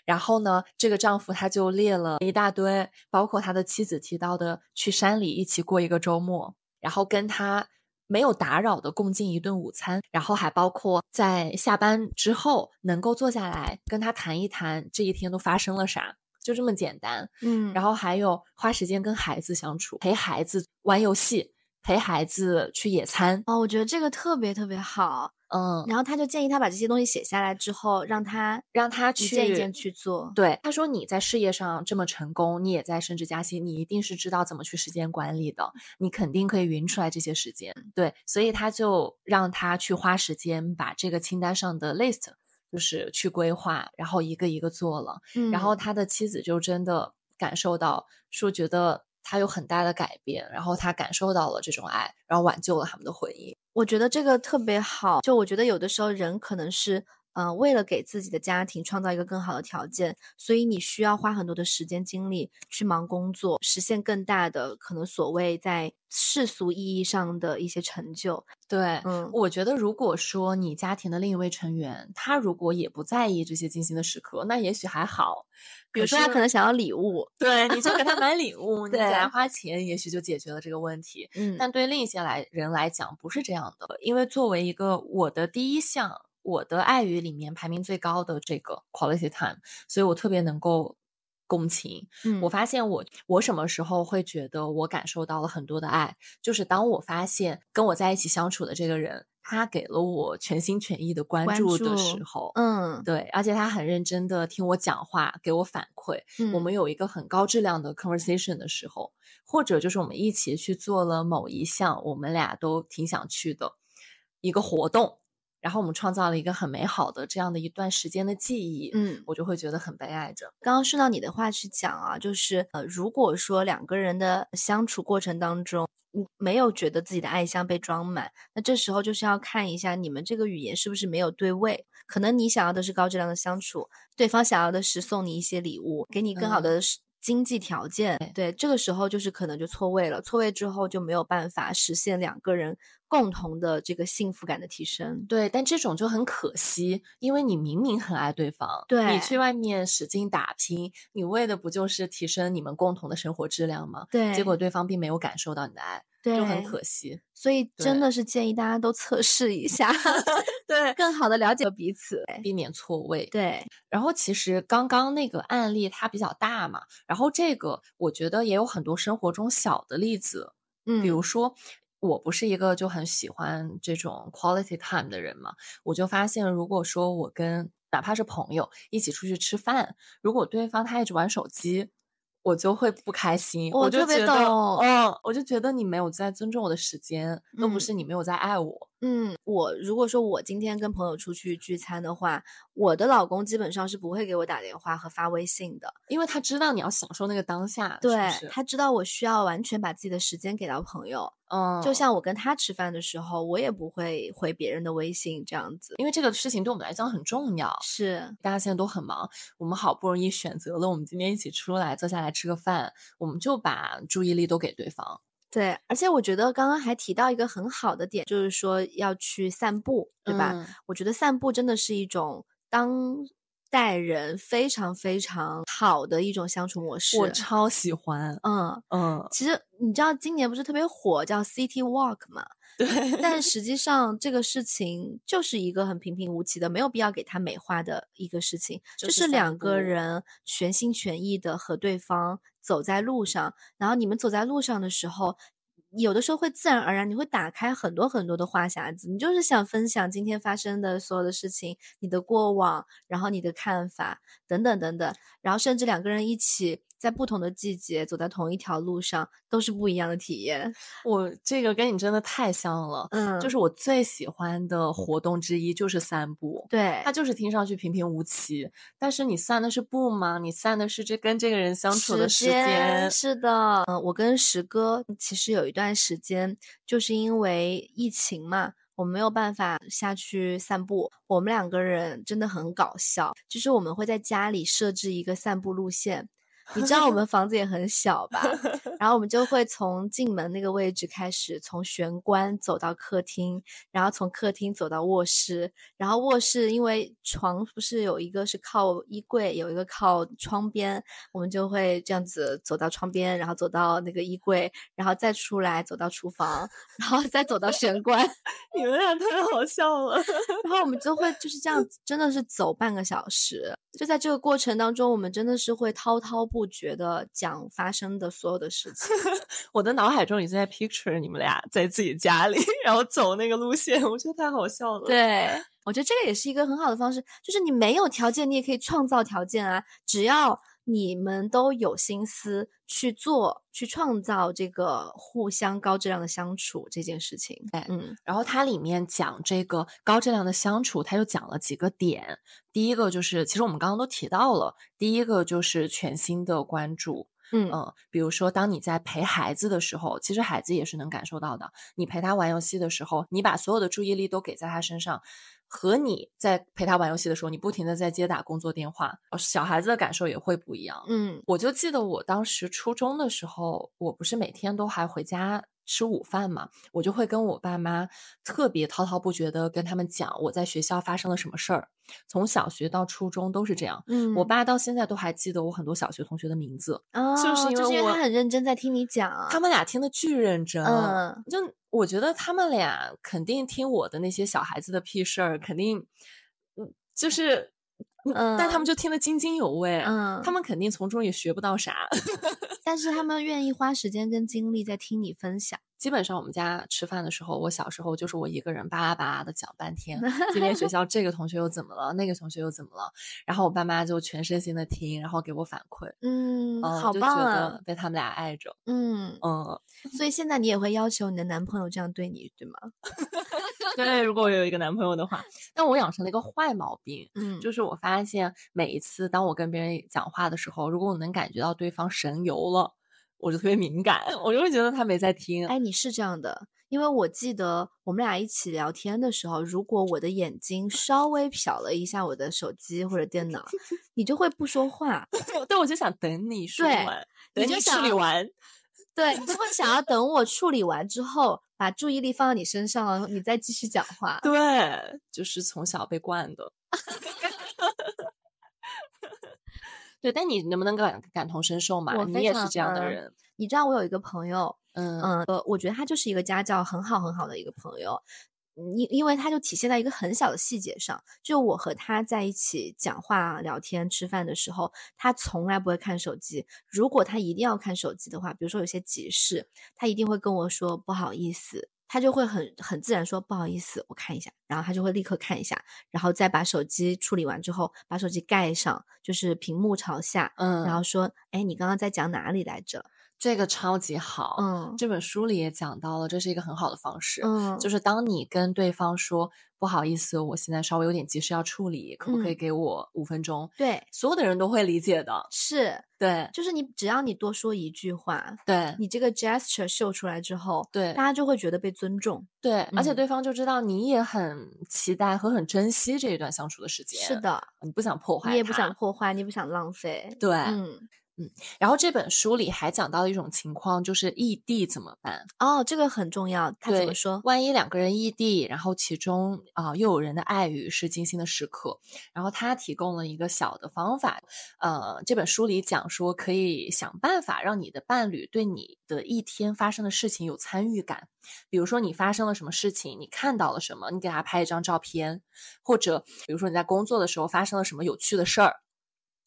然后呢，这个丈夫他就列了一大堆，包括他的妻子提到的去山里一起过一个周末，然后跟他没有打扰的共进一顿午餐，然后还包括在下班之后能够坐下来跟他谈一谈这一天都发生了啥，就这么简单。嗯，然后还有花时间跟孩子相处，陪孩子玩游戏，陪孩子去野餐。哦，我觉得这个特别特别好。嗯，然后他就建议他把这些东西写下来之后，让他让他一去件一件去做。对，他说你在事业上这么成功，你也在升职加薪，你一定是知道怎么去时间管理的，你肯定可以匀出来这些时间。对，所以他就让他去花时间把这个清单上的 list 就是去规划，然后一个一个做了。嗯，然后他的妻子就真的感受到，说觉得他有很大的改变，然后他感受到了这种爱，然后挽救了他们的婚姻。我觉得这个特别好。就我觉得有的时候人可能是，呃，为了给自己的家庭创造一个更好的条件，所以你需要花很多的时间精力去忙工作，实现更大的可能所谓在世俗意义上的一些成就。对，嗯我觉得如果说你家庭的另一位成员，他如果也不在意这些精心的时刻，那也许还好。比如说他可能想要礼物，对，你就给 *laughs* 他买礼物，你给对他花钱，也许就解决了这个问题。嗯，但对另一些来人来讲，不是这样的，因为作为一个我的第一项，我的爱语里面排名最高的这个 quality time，所以我特别能够共情。嗯。我发现我我什么时候会觉得我感受到了很多的爱，就是当我发现跟我在一起相处的这个人，他给了我全心全意的关关注的时候，嗯。对，而且他很认真的听我讲话，给我反馈，我嗯。们有一个很高质量的 conversation 的时候，或者就是我们一起去做了某一项我们俩都挺想去的一个活动，然后我们创造了一个很美好的这样的一段时间的记忆，嗯，我就会觉得很被爱着。刚刚顺到你的话去讲啊，就是呃，如果说两个人的相处过程当中，你没有觉得自己的爱箱被装满，那这时候就是要看一下你们这个语言是不是没有对位。可能你想要的是高质量的相处，对方想要的是送你一些礼物，给你更好嗯的是经济条件。对，这个时候就是可能就错位了，错位之后就没有办法实现两个人共同的这个幸福感的提升。对，但这种就很可惜，因为你明明很爱对方，对你去外面使劲打拼，你为的不就是提升你们共同的生活质量吗？对，结果对方并没有感受到你的爱，对就很可惜。所以真的是建议大家都测试一下，*laughs* 对，更好的了解彼此。避免错位。对，然后其实刚刚那个案例它比较大嘛，然后这个我觉得也有很多生活中小的例子，嗯，比如说。我不是一个就很喜欢这种 quality time 的人嘛，我就发现，如果说我跟哪怕是朋友一起出去吃饭，如果对方他一直玩手机，我就会不开心，我就觉得，懂嗯，我就觉得你没有在尊重我的时间，都不嗯。是你没有在爱我，嗯，我如果说我今天跟朋友出去聚餐的话，我的老公基本上是不会给我打电话和发微信的。因为他知道你要享受那个当下，对是他知道我需要完全把自己的时间给到朋友，嗯，就像我跟他吃饭的时候，我也不会回别人的微信这样子。因为这个事情对我们来讲很重要，是，大家现在都很忙，我们好不容易选择了我们今天一起出来坐下来吃个饭，我们就把注意力都给对方。对，而且我觉得刚刚还提到一个很好的点，就是说要去散步，对吧？嗯我觉得散步真的是一种当代人非常非常好的一种相处模式。我超喜欢，嗯，嗯，其实你知道今年不是特别火叫 City Walk 嘛？对，但实际上这个事情就是一个很平平无奇的，没有必要给他美化的一个事情，就是两个人全心全意的和对方走在路上，然后你们走在路上的时候。有的时候会自然而然，你会打开很多很多的话匣子，你就是想分享今天发生的所有的事情，你的过往，然后你的看法等等等等，然后甚至两个人一起在不同的季节走在同一条路上，都是不一样的体验。我这个跟你真的太像了，嗯，就是我最喜欢的活动之一就是散步。对，它就是听上去平平无奇，但是你散的是步吗？你散的是这跟这个人相处的时间。是的，嗯，我跟石哥其实有一段时间，就是因为疫情嘛，我没有办法下去散步。我们两个人真的很搞笑，就是我们会在家里设置一个散步路线。*laughs* 你知道我们房子也很小吧？然后我们就会从进门那个位置开始，从玄关走到客厅，然后从客厅走到卧室，然后卧室因为床不是有一个是靠衣柜，有一个靠窗边，我们就会这样子走到窗边，然后走到那个衣柜，然后再出来走到厨房，然后再走到玄关。*laughs* 你们俩太好笑了。*laughs* 然后我们就会就是这样，真的是走半个小时。就在这个过程当中，我们真的是会滔滔不觉的讲发生的所有的事情。*laughs* 我的脑海中已经在 picture 你们俩在自己家里，*laughs* 然后走那个路线，我觉得太好笑了。对，我觉得这个也是一个很好的方式，就是你没有条件，你也可以创造条件啊，只要。你们都有心思去做、去创造这个互相高质量的相处这件事情。哎，嗯，然后它里面讲这个高质量的相处，它就讲了几个点。第一个就是，其实我们刚刚都提到了，第一个就是全新的关注。嗯嗯，比如说，当你在陪孩子的时候，其实孩子也是能感受到的。你陪他玩游戏的时候，你把所有的注意力都给在他身上。和你在陪他玩游戏的时候，你不停的在接打工作电话，小孩子的感受也会不一样。嗯，我就记得我当时初中的时候，我不是每天都还回家吃午饭嘛，我就会跟我爸妈特别滔滔不绝的跟他们讲我在学校发生了什么事儿。从小学到初中都是这样。嗯，我爸到现在都还记得我很多小学同学的名字，就是因为他很认真在听你讲。他们俩听的巨认真。嗯，就我觉得他们俩肯定听我的那些小孩子的屁事儿，肯定。嗯，就是，嗯，但他们就听得津津有味，嗯，他们肯定从中也学不到啥，但是他们愿意花时间跟精力在听你分享。基本上我们家吃饭的时候，我小时候就是我一个人巴拉巴拉的讲半天。*laughs* 今天学校这个同学又怎么了，那个同学又怎么了，然后我爸妈就全身心的听，然后给我反馈。嗯，好棒啊！被他们俩爱着。嗯嗯，所以现在你也会要求你的男朋友这样对你，对吗？*laughs* 对，如果我有一个男朋友的话，但我养成了一个坏毛病，嗯，就是我发现每一次当我跟别人讲话的时候，如果我能感觉到对方神游了。我就特别敏感，*laughs* 我就会觉得他没在听。哎，你是这样的，因为我记得我们俩一起聊天的时候，如果我的眼睛稍微瞟了一下我的手机或者电脑，*laughs* 你就会不说话。*laughs* 对，我就想等你说完，等你处理完。对，你就会想要等我处理完之后，把注意力放到你身上，你再继续讲话。对，就是从小被惯的。对，但你能不能感感同身受嘛？你也是这样的人。你知道我有一个朋友，嗯嗯，呃，我觉得他就是一个家教很好很好的一个朋友。因因为他就体现在一个很小的细节上，就我和他在一起讲话、聊天、吃饭的时候，他从来不会看手机。如果他一定要看手机的话，比如说有些急事，他一定会跟我说不好意思。他就会很很自然说不好意思，我看一下，然后他就会立刻看一下，然后再把手机处理完之后，把手机盖上，就是屏幕朝下，嗯，然后说，哎，你刚刚在讲哪里来着？这个超级好，嗯，这本书里也讲到了，这是一个很好的方式，嗯，就是当你跟对方说不好意思，我现在稍微有点急事要处理，可不可以给我五分钟？对，所有的人都会理解的，是。对，就是你只要你多说一句话，对。你这个 gesture 秀出来之后，对，大家就会觉得被尊重，对，而且对方就知道你也很期待和很珍惜这一段相处的时间，是的，你不想破坏，你也不想破坏，你也不想浪费，对，嗯。嗯，然后这本书里还讲到一种情况，就是异地怎么办？哦，这个很重要。他怎么说？万一两个人异地，然后其中啊又有人的爱语是精心的时刻，然后他提供了一个小的方法。呃，这本书里讲说，可以想办法让你的伴侣对你的一天发生的事情有参与感。比如说你发生了什么事情，你看到了什么，你给他拍一张照片，或者比如说你在工作的时候发生了什么有趣的事儿。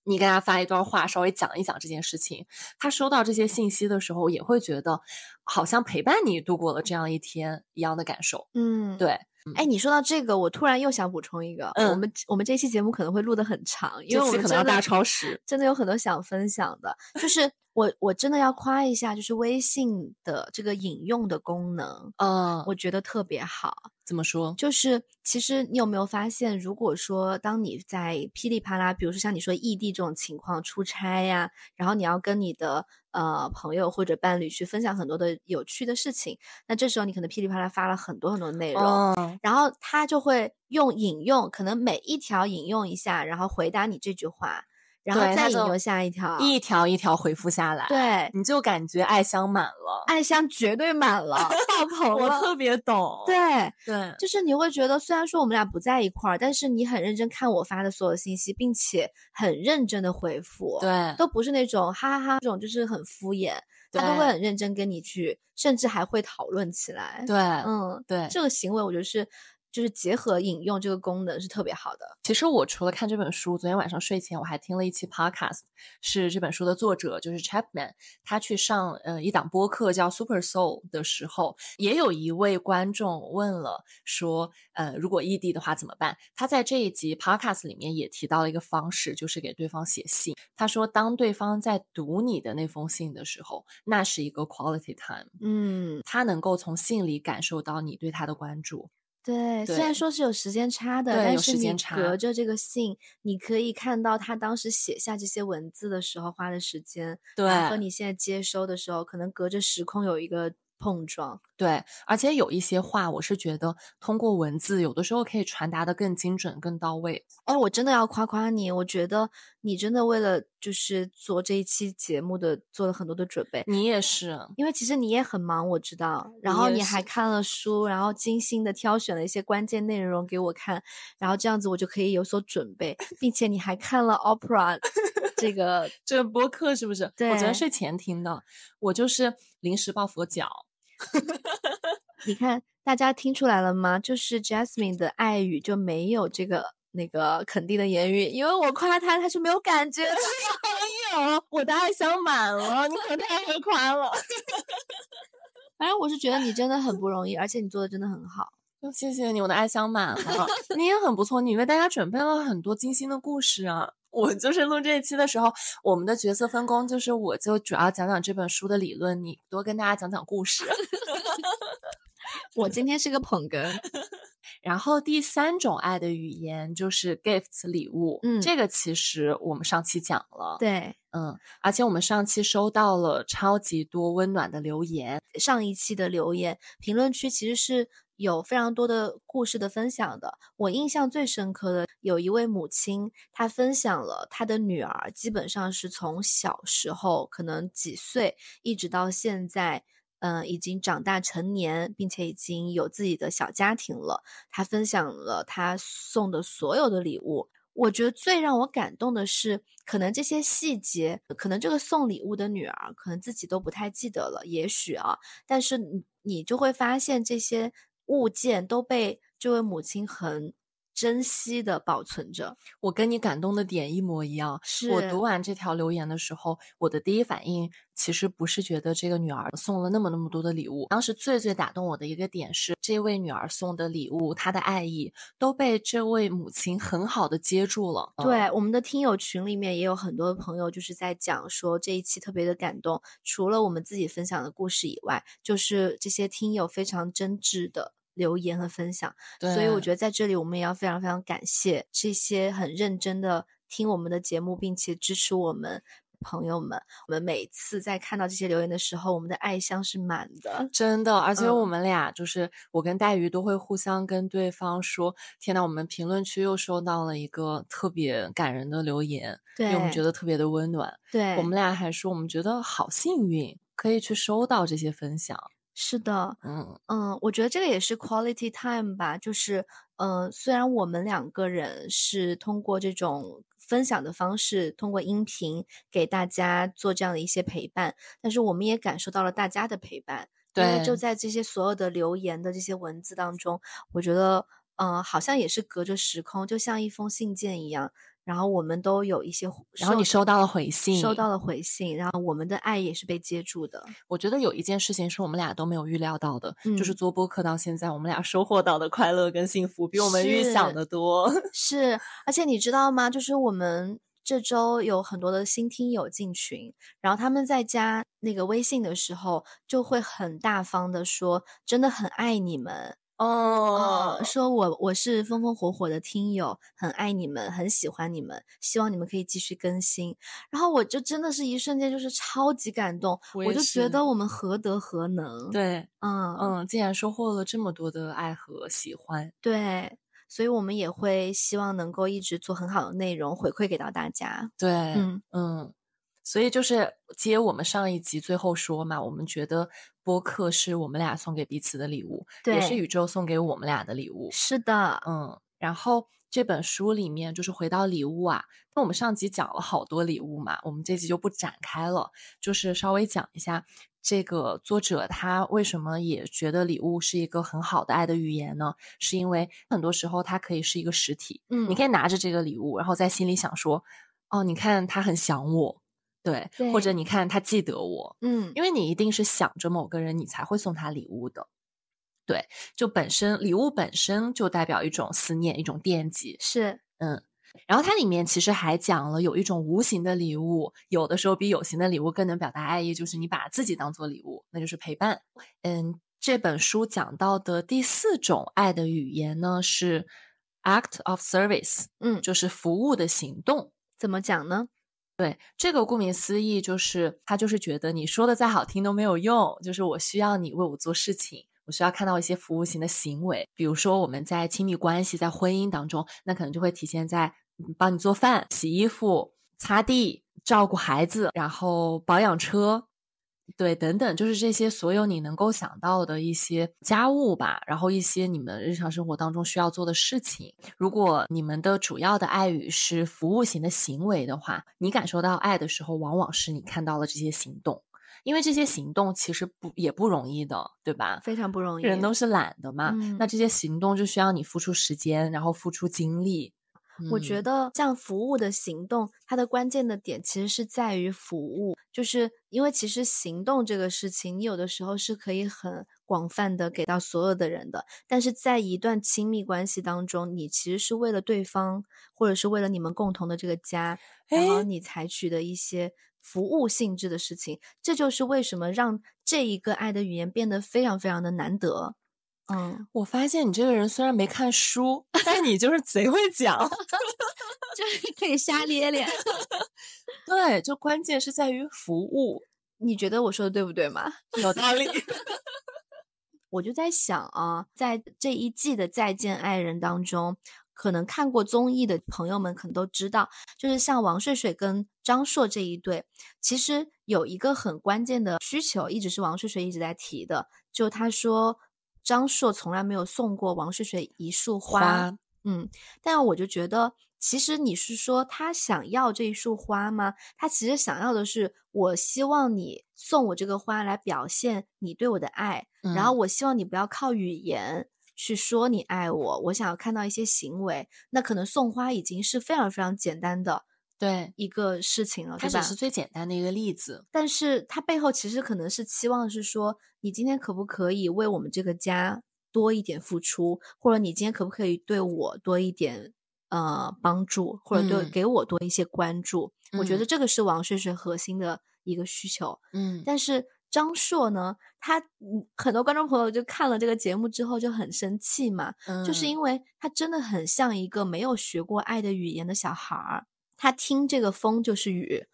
你给他发一段话，稍微讲一讲这件事情，他收到这些信息的时候，也会觉得好像陪伴你度过了这样一天一样的感受。嗯，对。哎，你说到这个，我突然又想补充一个，我们我们这期节目可能会录的很长，因为我们可能要大超时，真的有很多想分享的。就是我我真的要夸一下，就是微信的这个引用的功能，嗯，我觉得特别好。怎么说？就是其实你有没有发现，如果说当你在噼里啪啦，比如说像你说异地这种情况出差呀，然后你要跟你的呃朋友或者伴侣去分享很多的有趣的事情，那这时候你可能噼里啪啦发了很多很多内容，嗯然后他就会用引用，可能每一条引用一下，然后回答你这句话，然后再引用下一条，一条一条回复下来，，对，你就感觉爱香满了。爱香绝对满了，爆 *laughs* 棚了。我特别懂，对，对就是你会觉得，虽然说我们俩不在一块儿，但是你很认真看我发的所有信息，并且很认真的回复，对都不是那种哈哈哈这种，就是很敷衍，他都会很认真跟你去，甚至还会讨论起来。对，嗯，对。这个行为我觉得是，就是结合引用这个功能是特别好的。其实我除了看这本书，昨天晚上睡前我还听了一期 podcast，是这本书的作者就是 Chapman，他去上呃一档播客叫 Super Soul 的时候，也有一位观众问了说，呃，如果异地的话怎么办？他在这一集 podcast 里面也提到了一个方式，就是给对方写信。他说，当对方在读你的那封信的时候，那是一个 quality time，嗯，他能够从信里感受到你对他的关注。对，虽然说是有时间差的，但是你隔着这个信，你可以看到他当时写下这些文字的时候花的时间，然后和你现在接收的时候，可能隔着时空有一个碰撞。对，而且有一些话，我是觉得通过文字，有的时候可以传达的更精准、更到位。哎，我真的要夸夸你，我觉得你真的为了就是做这一期节目的做了很多的准备。你也是，因为其实你也很忙，我知道。然后你还看了书，然后精心的挑选了一些关键内容给我看，然后这样子我就可以有所准备，*laughs* 并且你还看了 opera 这个 *laughs* 这个播客是不是？对我昨天睡前听的，我就是临时抱佛脚。*laughs* 你看，大家听出来了吗？就是 Jasmine 的爱语就没有这个那个肯定的言语，因为我夸他，他是没有感觉的。*laughs* 哎呦，我的爱香满了，你可太会夸了。反正我是觉得你真的很不容易，而且你做的真的很好。谢谢你，我的爱香满了。你也很不错，你为大家准备了很多精心的故事啊。我就是录这一期的时候，我们的角色分工就是，我就主要讲讲这本书的理论，你多跟大家讲讲故事。*laughs* 我今天是个捧哏，然后第三种爱的语言就是 gifts 礼物，嗯这个其实我们上期讲了，，对。嗯，而且我们上期收到了超级多温暖的留言，上一期的留言评论区其实是有非常多的故事的分享的。我印象最深刻的有一位母亲，她分享了她的女儿，基本上是从小时候可能几岁，一直到现在。嗯，已经长大成年，并且已经有自己的小家庭了。她分享了她送的所有的礼物，我觉得最让我感动的是，可能这些细节，可能这个送礼物的女儿，可能自己都不太记得了，也许啊，但是你你就会发现这些物件都被这位母亲很珍惜的保存着。我跟你感动的点一模一样。是我读完这条留言的时候，我的第一反应其实不是觉得这个女儿送了那么那么多的礼物，当时最最打动我的一个点是，这位女儿送的礼物，她的爱意都被这位母亲很好的接住了。嗯对，我们的听友群里面也有很多朋友就是在讲说这一期特别的感动，除了我们自己分享的故事以外，就是这些听友非常真挚的留言和分享。所以我觉得在这里我们也要非常非常感谢这些很认真的听我们的节目，并且支持我们朋友们。我们每次在看到这些留言的时候，我们的爱箱是满的。真的，而且我嗯们俩就是我跟黛鱼都会互相跟对方说：“天呐，我们评论区又收到了一个特别感人的留言，因为我们觉得特别的温暖。”对，我们俩还说我们觉得好幸运，可以去收到这些分享。是的，嗯，嗯，我觉得这个也是 quality time 吧，就是，呃、虽然我们两个人是通过这种分享的方式，通过音频给大家做这样的一些陪伴，但是我们也感受到了大家的陪伴。对就在这些所有的留言的这些文字当中，我觉得，嗯、好像也是隔着时空，就像一封信件一样，然后我们都有一些，然后你收到了回信，收到了回信，然后我们的爱也是被接住的。我觉得有一件事情是我们俩都没有预料到的，就是嗯做播客到现在，我们俩收获到的快乐跟幸福比我们预想的多。*laughs* 是，而且你知道吗？就是我们这周有很多的新听友进群，然后他们在加那个微信的时候，就会很大方的说，真的很爱你们。哦呃，说我我是风风火火的听友，很爱你们，很喜欢你们，希望你们可以继续更新。然后我就真的是一瞬间就是超级感动，我我就觉得我们何德何能？，对，嗯嗯，竟然收获了这么多的爱和喜欢。对，所以我们也会希望能够一直做很好的内容回馈给到大家。对，嗯嗯，所以就是接我们上一集最后说嘛，我们觉得播客是我们俩送给彼此的礼物，也是宇宙送给我们俩的礼物。是的，嗯，然后这本书里面就是回到礼物啊，那我们上集讲了好多礼物嘛，我们这集就不展开了，就是稍微讲一下这个作者他为什么也觉得礼物是一个很好的爱的语言呢？是因为很多时候它可以是一个实体，嗯，你可以拿着这个礼物，然后在心里想说，哦，你看他很想我，对，或者你看他记得我，嗯，因为你一定是想着某个人，你才会送他礼物的。对，就本身礼物本身就代表一种思念，一种惦记。是嗯，然后它里面其实还讲了有一种无形的礼物，有的时候比有形的礼物更能表达爱意，就是你把自己当做礼物，那就是陪伴。嗯，这本书讲到的第四种爱的语言呢是 act of service，嗯，就是服务的行动。怎么讲呢？对，这个顾名思义就是他就是觉得你说的再好听都没有用，就是我需要你为我做事情，我需要看到一些服务型的行为，比如说我们在亲密关系、在婚姻当中，那可能就会体现在帮你做饭、洗衣服、擦地、照顾孩子，然后保养车。对，等等，就是这些所有你能够想到的一些家务吧，然后一些你们日常生活当中需要做的事情。如果你们的主要的爱语是服务型的行为的话，你感受到爱的时候，往往是你看到了这些行动，因为这些行动其实不也不容易的，对吧？非常不容易。人都是懒的嘛，嗯那这些行动就需要你付出时间，然后付出精力。我觉嗯。得像服务的行动，它的关键的点其实是在于服务，就是因为其实行动这个事情，你有的时候是可以很广泛的给到所有的人的，但是在一段亲密关系当中，你其实是为了对方，或者是为了你们共同的这个家，然后你采取的一些服务性质的事情，这就是为什么让这一个爱的语言变得非常非常的难得。嗯，我发现你这个人虽然没看书，但你就是贼会讲。*laughs* 就是可以瞎咧咧。*laughs* 对，就关键是在于服务，你觉得我说的对不对嘛？*laughs* 有道理。我就在想啊，在这一季的《再见爱人》当中，可能看过综艺的朋友们可能都知道，就是像王睡睡跟张硕这一对，其实有一个很关键的需求，一直是王睡睡一直在提的，就他说张硕从来没有送过王睡睡一束花，花嗯，但我就觉得，其实你是说他想要这一束花吗？他其实想要的是，我希望你送我这个花来表现你对我的爱，然后嗯我希望你不要靠语言去说你爱我，我想要看到一些行为。那可能送花已经是非常非常简单的对，一个事情了，它？只是最简单的一个例子。但是它背后其实可能是期望是说，你今天可不可以为我们这个家多一点付出，或者你今天可不可以对我多一点呃帮助，或者对、嗯给我多一些关注？我觉得嗯这个是王睡睡核心的一个需求。嗯，但是张硕呢，他嗯很多观众朋友就看了这个节目之后就很生气嘛，就是嗯因为他真的很像一个没有学过爱的语言的小孩儿，他听这个风就是雨，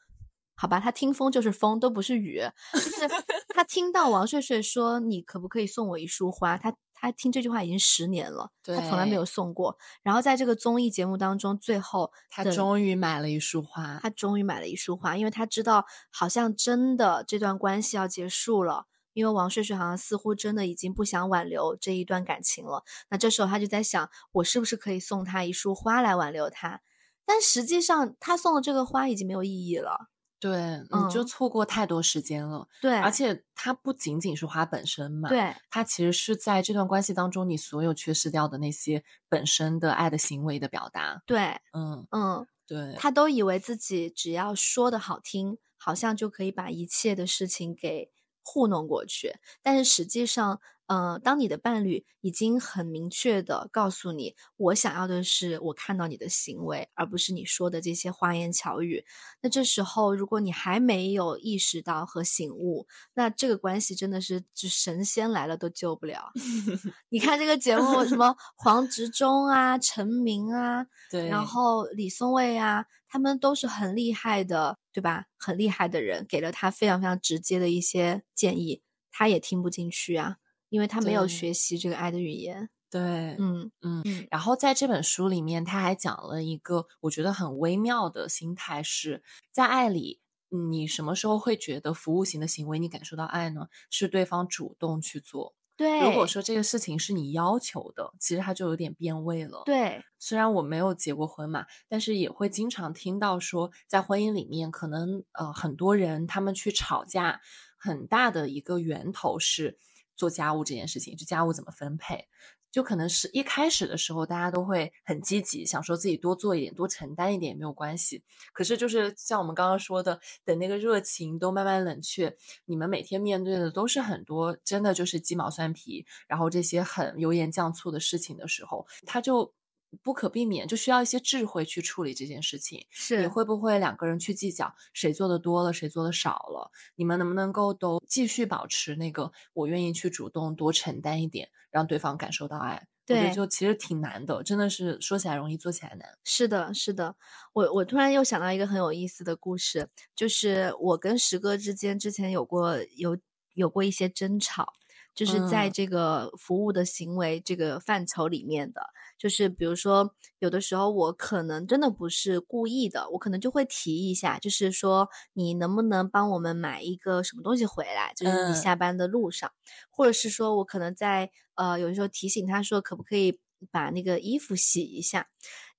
好吧，他听风就是风，都不是雨，就是他听到王睡睡说你可不可以送我一束花，他他听这句话已经十年了，他从来没有送过。然后在这个综艺节目当中，最后他终于买了一束花。他终于买了一束花，因为他知道好像真的这段关系要结束了，因为王睡睡好像似乎真的已经不想挽留这一段感情了。那这时候他就在想，我是不是可以送他一束花来挽留他？但实际上，他送的这个花已经没有意义了。对，你就嗯错过太多时间了。对，而且它不仅仅是花本身嘛，，对它其实是在这段关系当中你所有缺失掉的那些本身的爱的行为的表达。对，嗯，嗯，对，他都以为自己只要说的好听，好像就可以把一切的事情给糊弄过去。但是实际上，呃，当你的伴侣已经很明确的告诉你，我想要的是我看到你的行为，而不是你说的这些花言巧语。那这时候，如果你还没有意识到和醒悟，那这个关系真的是就神仙来了都救不了。*laughs* 你看这个节目，什么 *laughs* 黄执中啊、陈明啊，对，然后李松蔚啊，他们都是很厉害的，对吧？很厉害的人，给了他非常非常直接的一些建议，他也听不进去啊。因为他没有学习这个爱的语言，对，嗯嗯。然后在这本书里面，他还讲了一个我觉得很微妙的心态，是在爱里，你什么时候会觉得服务型的行为你感受到爱呢？是对方主动去做。对，如果说这个事情是你要求的，其实他就有点变味了。对，虽然我没有结过婚嘛，但是也会经常听到说，在婚姻里面，可能呃很多人他们去吵架，很大的一个源头是。做家务这件事情，就家务怎么分配，就可能是一开始的时候，大家都会很积极，想说自己多做一点，多承担一点也没有关系。可是就是像我们刚刚说的，等那个热情都慢慢冷却，你们每天面对的都是很多真的就是鸡毛蒜皮，然后这些很油盐酱醋的事情的时候，他就。不可避免，就需要一些智慧去处理这件事情。是你会不会两个人去计较谁做的多了，谁做的少了？你们能不能够都继续保持那个我愿意去主动多承担一点，让对方感受到爱？对，就其实挺难的，真的是说起来容易，做起来难。是的，是的。我我突然又想到一个很有意思的故事，就是我跟石哥之间之前有过有有过一些争吵。就是在这个服务的行为这个范畴里面的，就是比如说，有的时候我可能真的不是故意的，我可能就会提一下，就是说你能不能帮我们买一个什么东西回来，就是你下班的路上，或者是说我可能在呃有的时候提醒他说可不可以把那个衣服洗一下，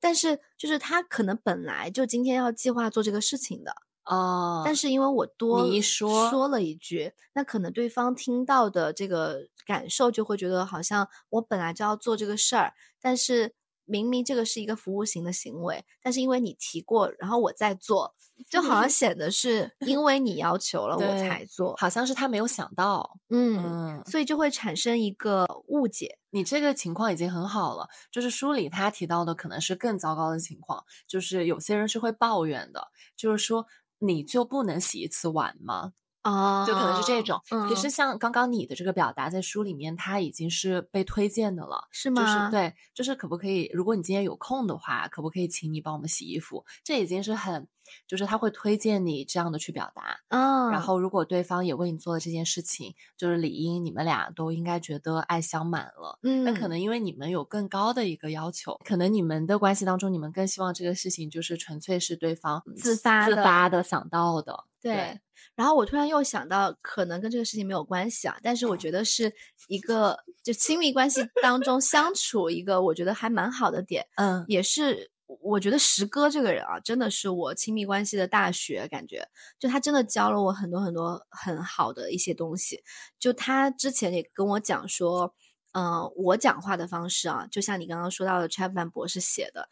但是就是他可能本来就今天要计划做这个事情的。哦，但是因为我多你一说说了一句，那可能对方听到的这个感受就会觉得好像我本来就要做这个事儿，但是明明这个是一个服务型的行为，但是因为你提过，然后我在做，就好像 *laughs* 显得是因为你要求了我才做，好像是他没有想到，嗯，所以就会产生一个误解。你这个情况已经很好了，就是书里他提到的可能是更糟糕的情况，就是有些人是会抱怨的，就是说。你就不能洗一次碗吗？啊，就可能是这种。其实像刚刚你的这个表达，在书里面它已经是被推荐的了，是吗？就是对，就是可不可以？如果你今天有空的话，可不可以请你帮我们洗衣服？这已经是很，就是他会推荐你这样的去表达。嗯，然后如果对方也为你做了这件事情，就是理应你们俩都应该觉得爱相满了。嗯，那可能因为你们有更高的一个要求，可能你们的关系当中，你们更希望这个事情就是纯粹是对方自发自发的想到的。对，然后我突然又想到，可能跟这个事情没有关系啊，但是我觉得是一个就亲密关系当中相处一个我觉得还蛮好的点，嗯，也是我觉得石哥这个人啊，真的是我亲密关系的大学，感觉就他真的教了我很多很多很好的一些东西。就他之前也跟我讲说，嗯，我讲话的方式啊，就像你刚刚说到的 Chapman 博士写的，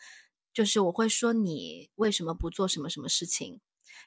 就是我会说你为什么不做什么什么事情。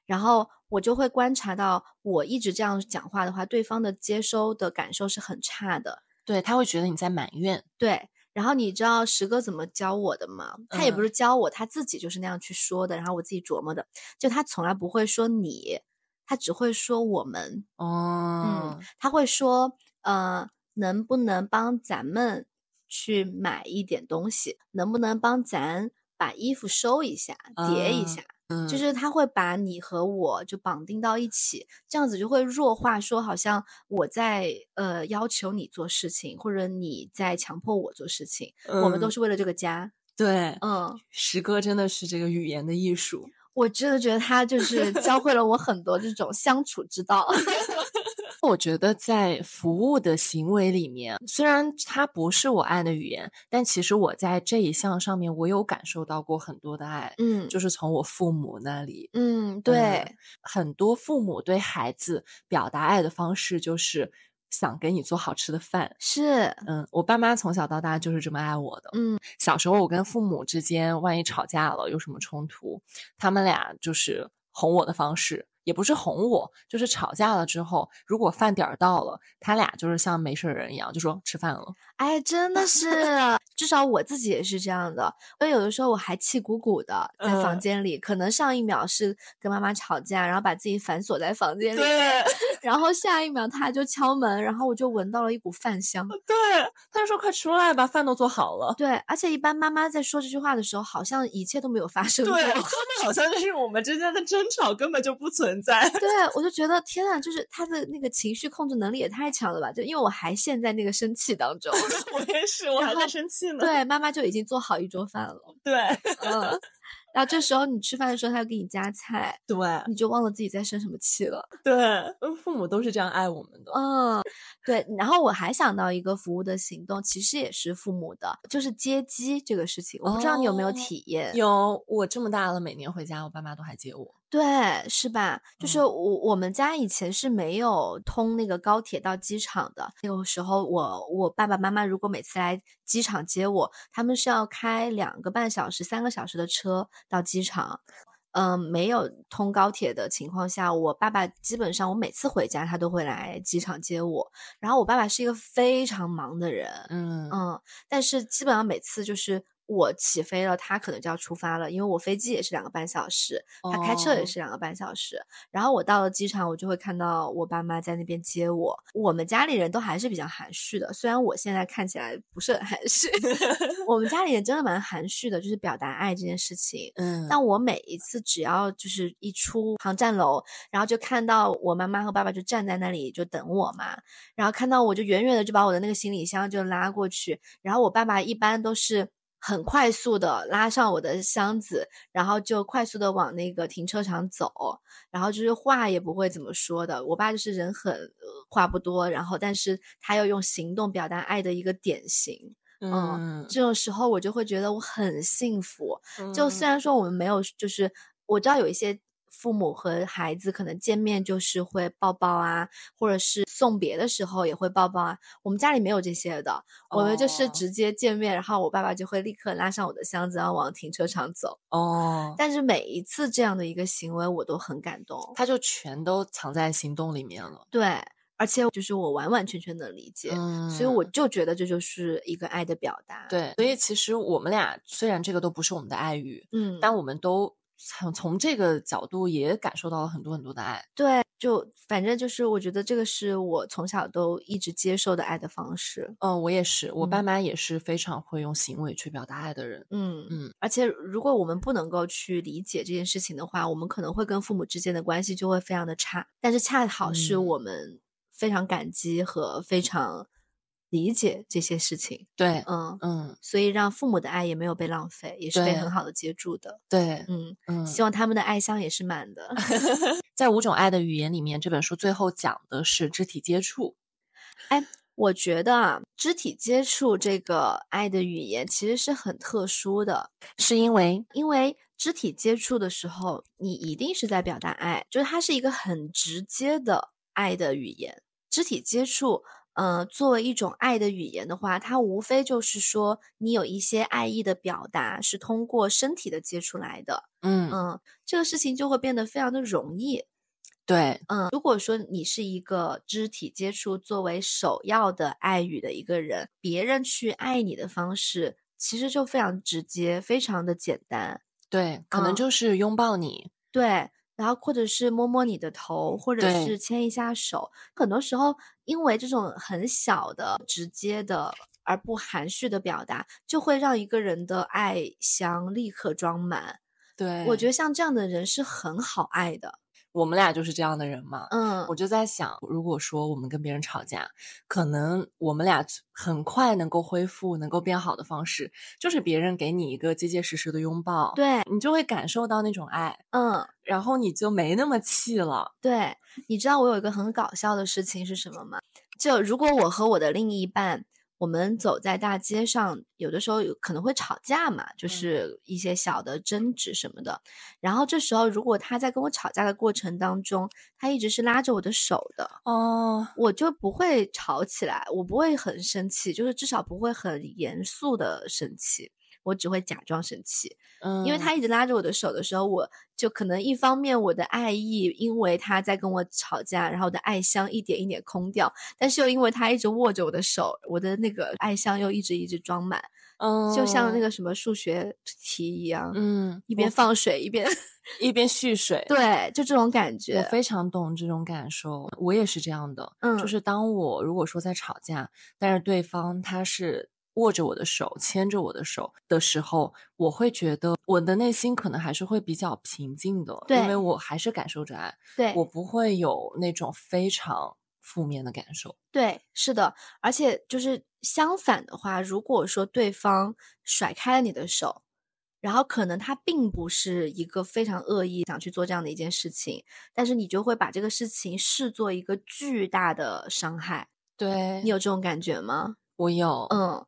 然后我就会观察到，我一直这样讲话的话，对方的接收的感受是很差的。对他会觉得你在埋怨。对，然后你知道石哥怎么教我的吗？他也不是教我，他自己就是那样去说的。然后我自己琢磨的，就他从来不会说你，他只会说我们。哦，嗯，他会说，呃，能不能帮咱们去买一点东西？能不能帮咱把衣服收一下、叠一下？就是他会把你和我就绑定到一起，这样子就会弱化，说好像我在呃要求你做事情，或者你在强迫我做事情。我们都是为了这个家。对，嗯，石哥真的是这个语言的艺术，我真的觉得他就是教会了我很多这种相处之道。*laughs* 我觉得在服务的行为里面，虽然它不是我爱的语言，但其实我在这一项上面，我有感受到过很多的爱。嗯，就是从我父母那里。嗯，对，很多父母对孩子表达爱的方式就是想给你做好吃的饭。是，嗯，我爸妈从小到大就是这么爱我的。嗯，小时候我跟父母之间万一吵架了，有什么冲突，他们俩就是哄我的方式。也不是哄我，就是吵架了之后，如果饭点儿到了，他俩就是像没事人一样，就说吃饭了。哎，真的是，至少我自己也是这样的。因为有的时候我还气鼓鼓的在房间里，可能上一秒是跟妈妈吵架，然后把自己反锁在房间里，对，*laughs* 然后下一秒他就敲门，然后我就闻到了一股饭香。对，他就说快出来吧，饭都做好了。对，而且一般妈妈在说这句话的时候，好像一切都没有发生过。对，他们好像就是我们之间的争吵根本就不存在。对，*laughs* 我就觉得天啊，就是他的那个情绪控制能力也太强了吧？就因为我还陷在那个生气当中。*laughs* 我也是，我还在生气呢。对，妈妈就已经做好一桌饭了。对，嗯。然后这时候你吃饭的时候，他要给你夹菜，对，你就忘了自己在生什么气了。对，父母都是这样爱我们的。嗯，对。然后我还想到一个服务的行动，其实也是父母的，就是接机这个事情。我不知道你有没有体验？有，我这么大了，每年回家，我爸妈都还接我。对，是吧？就是我我们家以前是没有通那个高铁到机场的。那个时候，我我爸爸妈妈如果每次来机场接我，他们是要开两个半小时、三个小时的车到机场。嗯，没有通高铁的情况下，我爸爸基本上我每次回家，他都会来机场接我。然后我爸爸是一个非常忙的人，嗯嗯，但是基本上每次就是。我起飞了，他可能就要出发了，因为我飞机也是两个半小时，他开车也是两个半小时。然后我到了机场，我就会看到我爸妈在那边接我。我们家里人都还是比较含蓄的，虽然我现在看起来不是很含蓄，*laughs* 我们家里人真的蛮含蓄的，就是表达爱这件事情。嗯，但我每一次只要就是一出航站楼，然后就看到我妈妈和爸爸就站在那里就等我嘛，然后看到我就远远的就把我的那个行李箱就拉过去，然后我爸爸一般都是。很快速的拉上我的箱子，然后就快速的往那个停车场走，然后就是话也不会怎么说的。我爸就是人很话不多，然后但是他要用行动表达爱的一个典型。嗯，这种时候我就会觉得我很幸福。就虽然说我们没有，就是我知道有一些。父母和孩子可能见面就是会抱抱啊，或者是送别的时候也会抱抱啊。我们家里没有这些的，我们就是直接见面，然后我爸爸就会立刻拉上我的箱子，然后往停车场走。哦，但是每一次这样的一个行为，我都很感动。他就全都藏在行动里面了。对，而且就是我完完全全的理解，所以我就觉得这就是一个爱的表达。对，所以其实我们俩虽然这个都不是我们的爱语，嗯，但我们都。从从这个角度也感受到了很多很多的爱，对，就反正就是我觉得这个是我从小都一直接受的爱的方式。嗯，我也是，我爸妈也是非常会用行为去表达爱的人。嗯嗯，而且如果我们不能够去理解这件事情的话，我们可能会跟父母之间的关系就会非常的差。但是恰好是我们非常感激和非常。理解这些事情，对，嗯嗯，所以让父母的爱也没有被浪费，也是被很好的接住的，对，嗯嗯，希望他们的爱箱也是满的。*laughs* 在五种爱的语言里面，这本书最后讲的是肢体接触。哎，我觉得啊，肢体接触这个爱的语言其实是很特殊的，是因为因为肢体接触的时候，你一定是在表达爱，就是它是一个很直接的爱的语言，肢体接触。呃，作为一种爱的语言的话，它无非就是说，你有一些爱意的表达是通过身体的接触来的。嗯嗯，这个事情就会变得非常的容易。对，嗯，如果说你是一个肢体接触作为首要的爱语的一个人，别人去爱你的方式其实就非常直接，非常的简单。对，可能就是拥抱你。对。然后，或者是摸摸你的头，或者是牵一下手。很多时候，因为这种很小的、直接的而不含蓄的表达，就会让一个人的爱箱立刻装满。对，我觉得像这样的人是很好爱的。我们俩就是这样的人嘛，嗯，我就在想，如果说我们跟别人吵架，可能我们俩很快能够恢复、能够变好的方式，就是别人给你一个结结实实的拥抱，对你就会感受到那种爱，嗯，然后你就没那么气了。对，你知道我有一个很搞笑的事情是什么吗？就如果我和我的另一半。我们走在大街上，有的时候有可能会吵架嘛，就是一些小的争执什么的。然后这时候，如果他在跟我吵架的过程当中，他一直是拉着我的手的，哦，我就不会吵起来，我不会很生气，就是至少不会很严肃的生气。我只会假装生气。嗯，因为他一直拉着我的手的时候，我就可能一方面我的爱意，因为他在跟我吵架，然后我的爱香一点一点空掉，但是又因为他一直握着我的手，我的那个爱香又一直一直装满，嗯，就像那个什么数学题一样，嗯，一边放水一边一边蓄水，对，就这种感觉我。非常懂这种感受，我也是这样的。嗯就是当我如果说在吵架，但是对方他是握着我的手、牵着我的手的时候，我会觉得我的内心可能还是会比较平静的，因为我还是感受着爱，对，我不会有那种非常负面的感受。对，是的，而且就是相反的话，如果说对方甩开了你的手，然后可能他并不是一个非常恶意想去做这样的一件事情，但是你就会把这个事情视作一个巨大的伤害。对你有这种感觉吗？我有，嗯，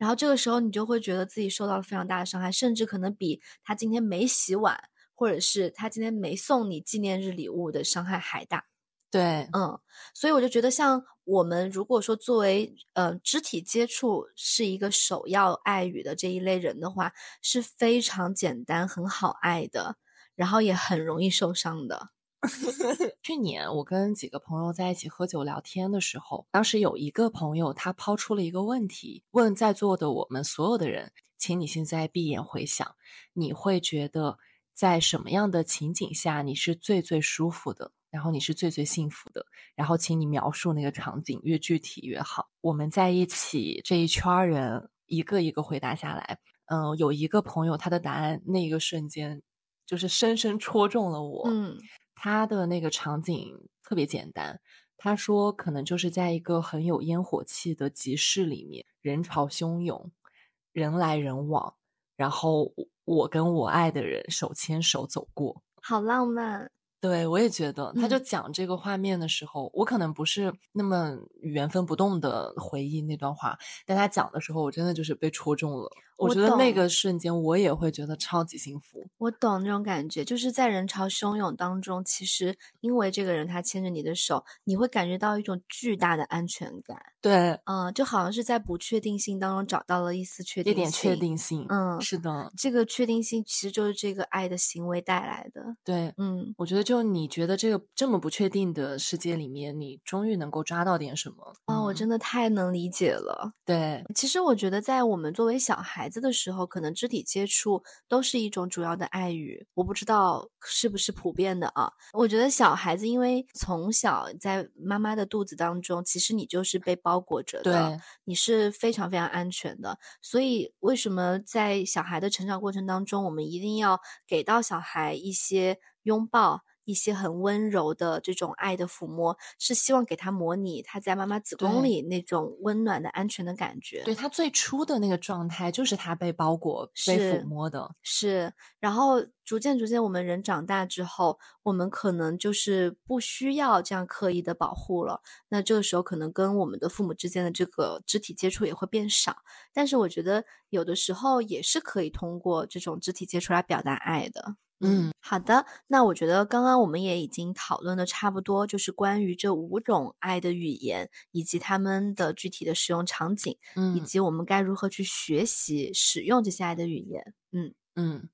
然后这个时候你就会觉得自己受到了非常大的伤害，甚至可能比他今天没洗碗，或者是他今天没送你纪念日礼物的伤害还大。对，嗯，所以我就觉得，像我们如果说作为呃肢体接触是一个首要爱语的这一类人的话，是非常简单、很好爱的，然后也很容易受伤的。*laughs* 去年我跟几个朋友在一起喝酒聊天的时候，当时有一个朋友他抛出了一个问题，问在座的我们所有的人，请你现在闭眼回想，你会觉得在什么样的情景下你是最最舒服的，然后你是最最幸福的，然后请你描述那个场景，越具体越好。我们在一起这一圈人一个一个回答下来，嗯、有一个朋友他的答案那一个瞬间就是深深戳中了我，嗯他的那个场景特别简单，他说可能就是在一个很有烟火气的集市里面，人潮汹涌，人来人往，然后我我跟我爱的人手牵手走过。好浪漫。对，我也觉得，他就嗯讲这个画面的时候，我可能不是那么原封不动的回忆那段话，但他讲的时候，我真的就是被戳中了。我我觉得那个瞬间，我也会觉得超级幸福。我懂那种感觉，就是在人潮汹涌当中，其实因为这个人他牵着你的手，你会感觉到一种巨大的安全感。对，嗯、就好像是在不确定性当中找到了一丝确定性，一点确定性。嗯是的，这个确定性其实就是这个爱的行为带来的。对。嗯，我觉得，就你觉得这个这么不确定的世界里面，你终于能够抓到点什么。哦，我嗯真的太能理解了。对，其实我觉得，在我们作为小孩子的时候，可能肢体接触都是一种主要的爱语。我不知道是不是普遍的啊？我觉得小孩子因为从小在妈妈的肚子当中，其实你就是被包裹着的，对，你是非常非常安全的。所以，为什么在小孩的成长过程当中，我们一定要给到小孩一些拥抱？一些很温柔的这种爱的抚摸，是希望给他模拟他在妈妈子宫里那种温暖的、安全的感觉。对他最初的那个状态，就是他被包裹、被抚摸的。是，然后逐渐逐渐，我们人长大之后，我们可能就是不需要这样刻意的保护了。那这个时候，可能跟我们的父母之间的这个肢体接触也会变少。但是，我觉得有的时候也是可以通过这种肢体接触来表达爱的。嗯，好的，那我觉得刚刚我们也已经讨论的差不多，就是关于这五种爱的语言，以及它们的具体的使用场景，以嗯及我们该如何去学习使用这些爱的语言。嗯。嗯。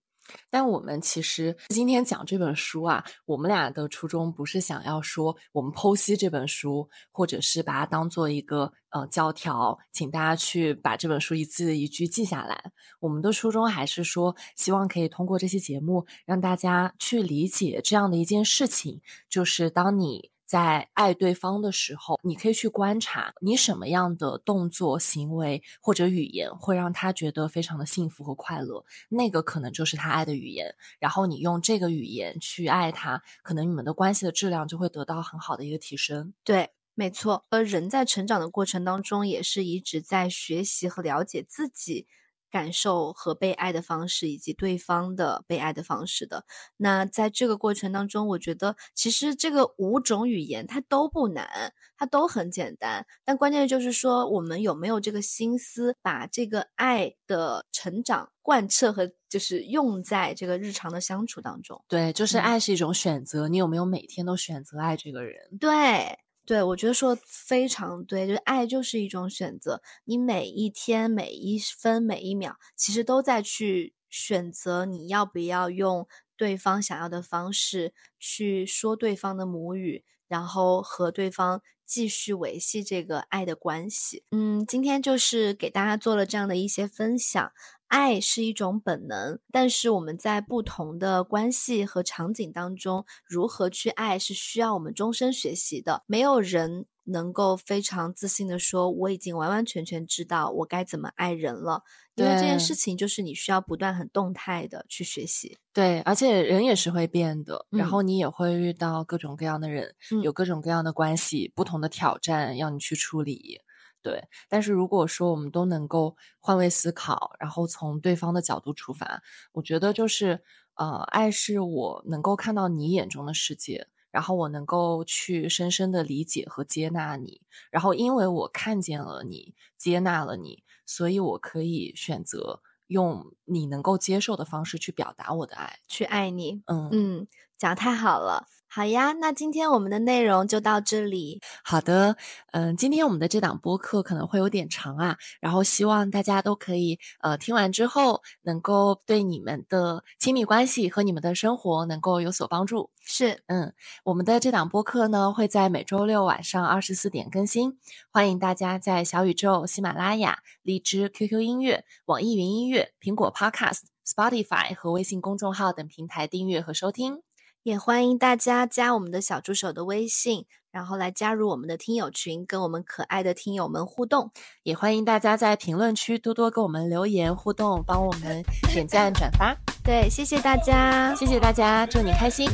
但我们其实今天讲这本书啊，我们俩的初衷不是想要说我们剖析这本书，或者是把它当做一个呃教条，请大家去把这本书一字一句记下来。我们的初衷还是说，希望可以通过这期节目，让大家去理解这样的一件事情，就是当你在爱对方的时候，你可以去观察你什么样的动作、行为或者语言会让他觉得非常的幸福和快乐，那个可能就是他爱的语言。然后你用这个语言去爱他，可能你们的关系的质量就会得到很好的一个提升。对，没错。而人在成长的过程当中，也是一直在学习和了解自己感受和被爱的方式，以及对方的被爱的方式的。那在这个过程当中，我觉得其实这个五种语言它都不难，它都很简单。但关键就是说，我们有没有这个心思，把这个爱的成长贯彻和就是用在这个日常的相处当中。对，就是嗯爱是一种选择，你有没有每天都选择爱这个人？对，对，我觉得说非常对，就是爱就是一种选择，你每一天、每一分、每一秒，其实都在去选择你要不要用对方想要的方式去说对方的母语，然后和对方继续维系这个爱的关系。嗯，今天就是给大家做了这样的一些分享。爱是一种本能，但是我们在不同的关系和场景当中，如何去爱是需要我们终身学习的。没有人能够非常自信的说，我已经完完全全知道我该怎么爱人了，因为这件事情就是你需要不断很动态的去学习。对，而且人也是会变的，然后你也会遇到各种各样的人，有各种各样的关系，不同的挑战要你去处理。对，但是如果说我们都能够换位思考，然后从对方的角度出发，我觉得就是，呃，爱是我能够看到你眼中的世界，然后我能够去深深的理解和接纳你，然后因为我看见了你，接纳了你，所以我可以选择用你能够接受的方式去表达我的爱，去爱你。嗯嗯，讲太好了。好呀，那今天我们的内容就到这里。好的，嗯，今天我们的这档播客可能会有点长啊，然后希望大家都可以呃听完之后，能够对你们的亲密关系和你们的生活能够有所帮助。是，嗯，我们的这档播客呢会在每周六晚上二十四点更新，欢迎大家在小宇宙、喜马拉雅、荔枝、QQ 音乐、网易云音乐、苹果 Podcast、Spotify 和微信公众号等平台订阅和收听。也欢迎大家加我们的小助手的微信，然后来加入我们的听友群，跟我们可爱的听友们互动。也欢迎大家在评论区多多给我们留言互动，帮我们点赞转发。对，谢谢大家，谢谢大家，祝你开心。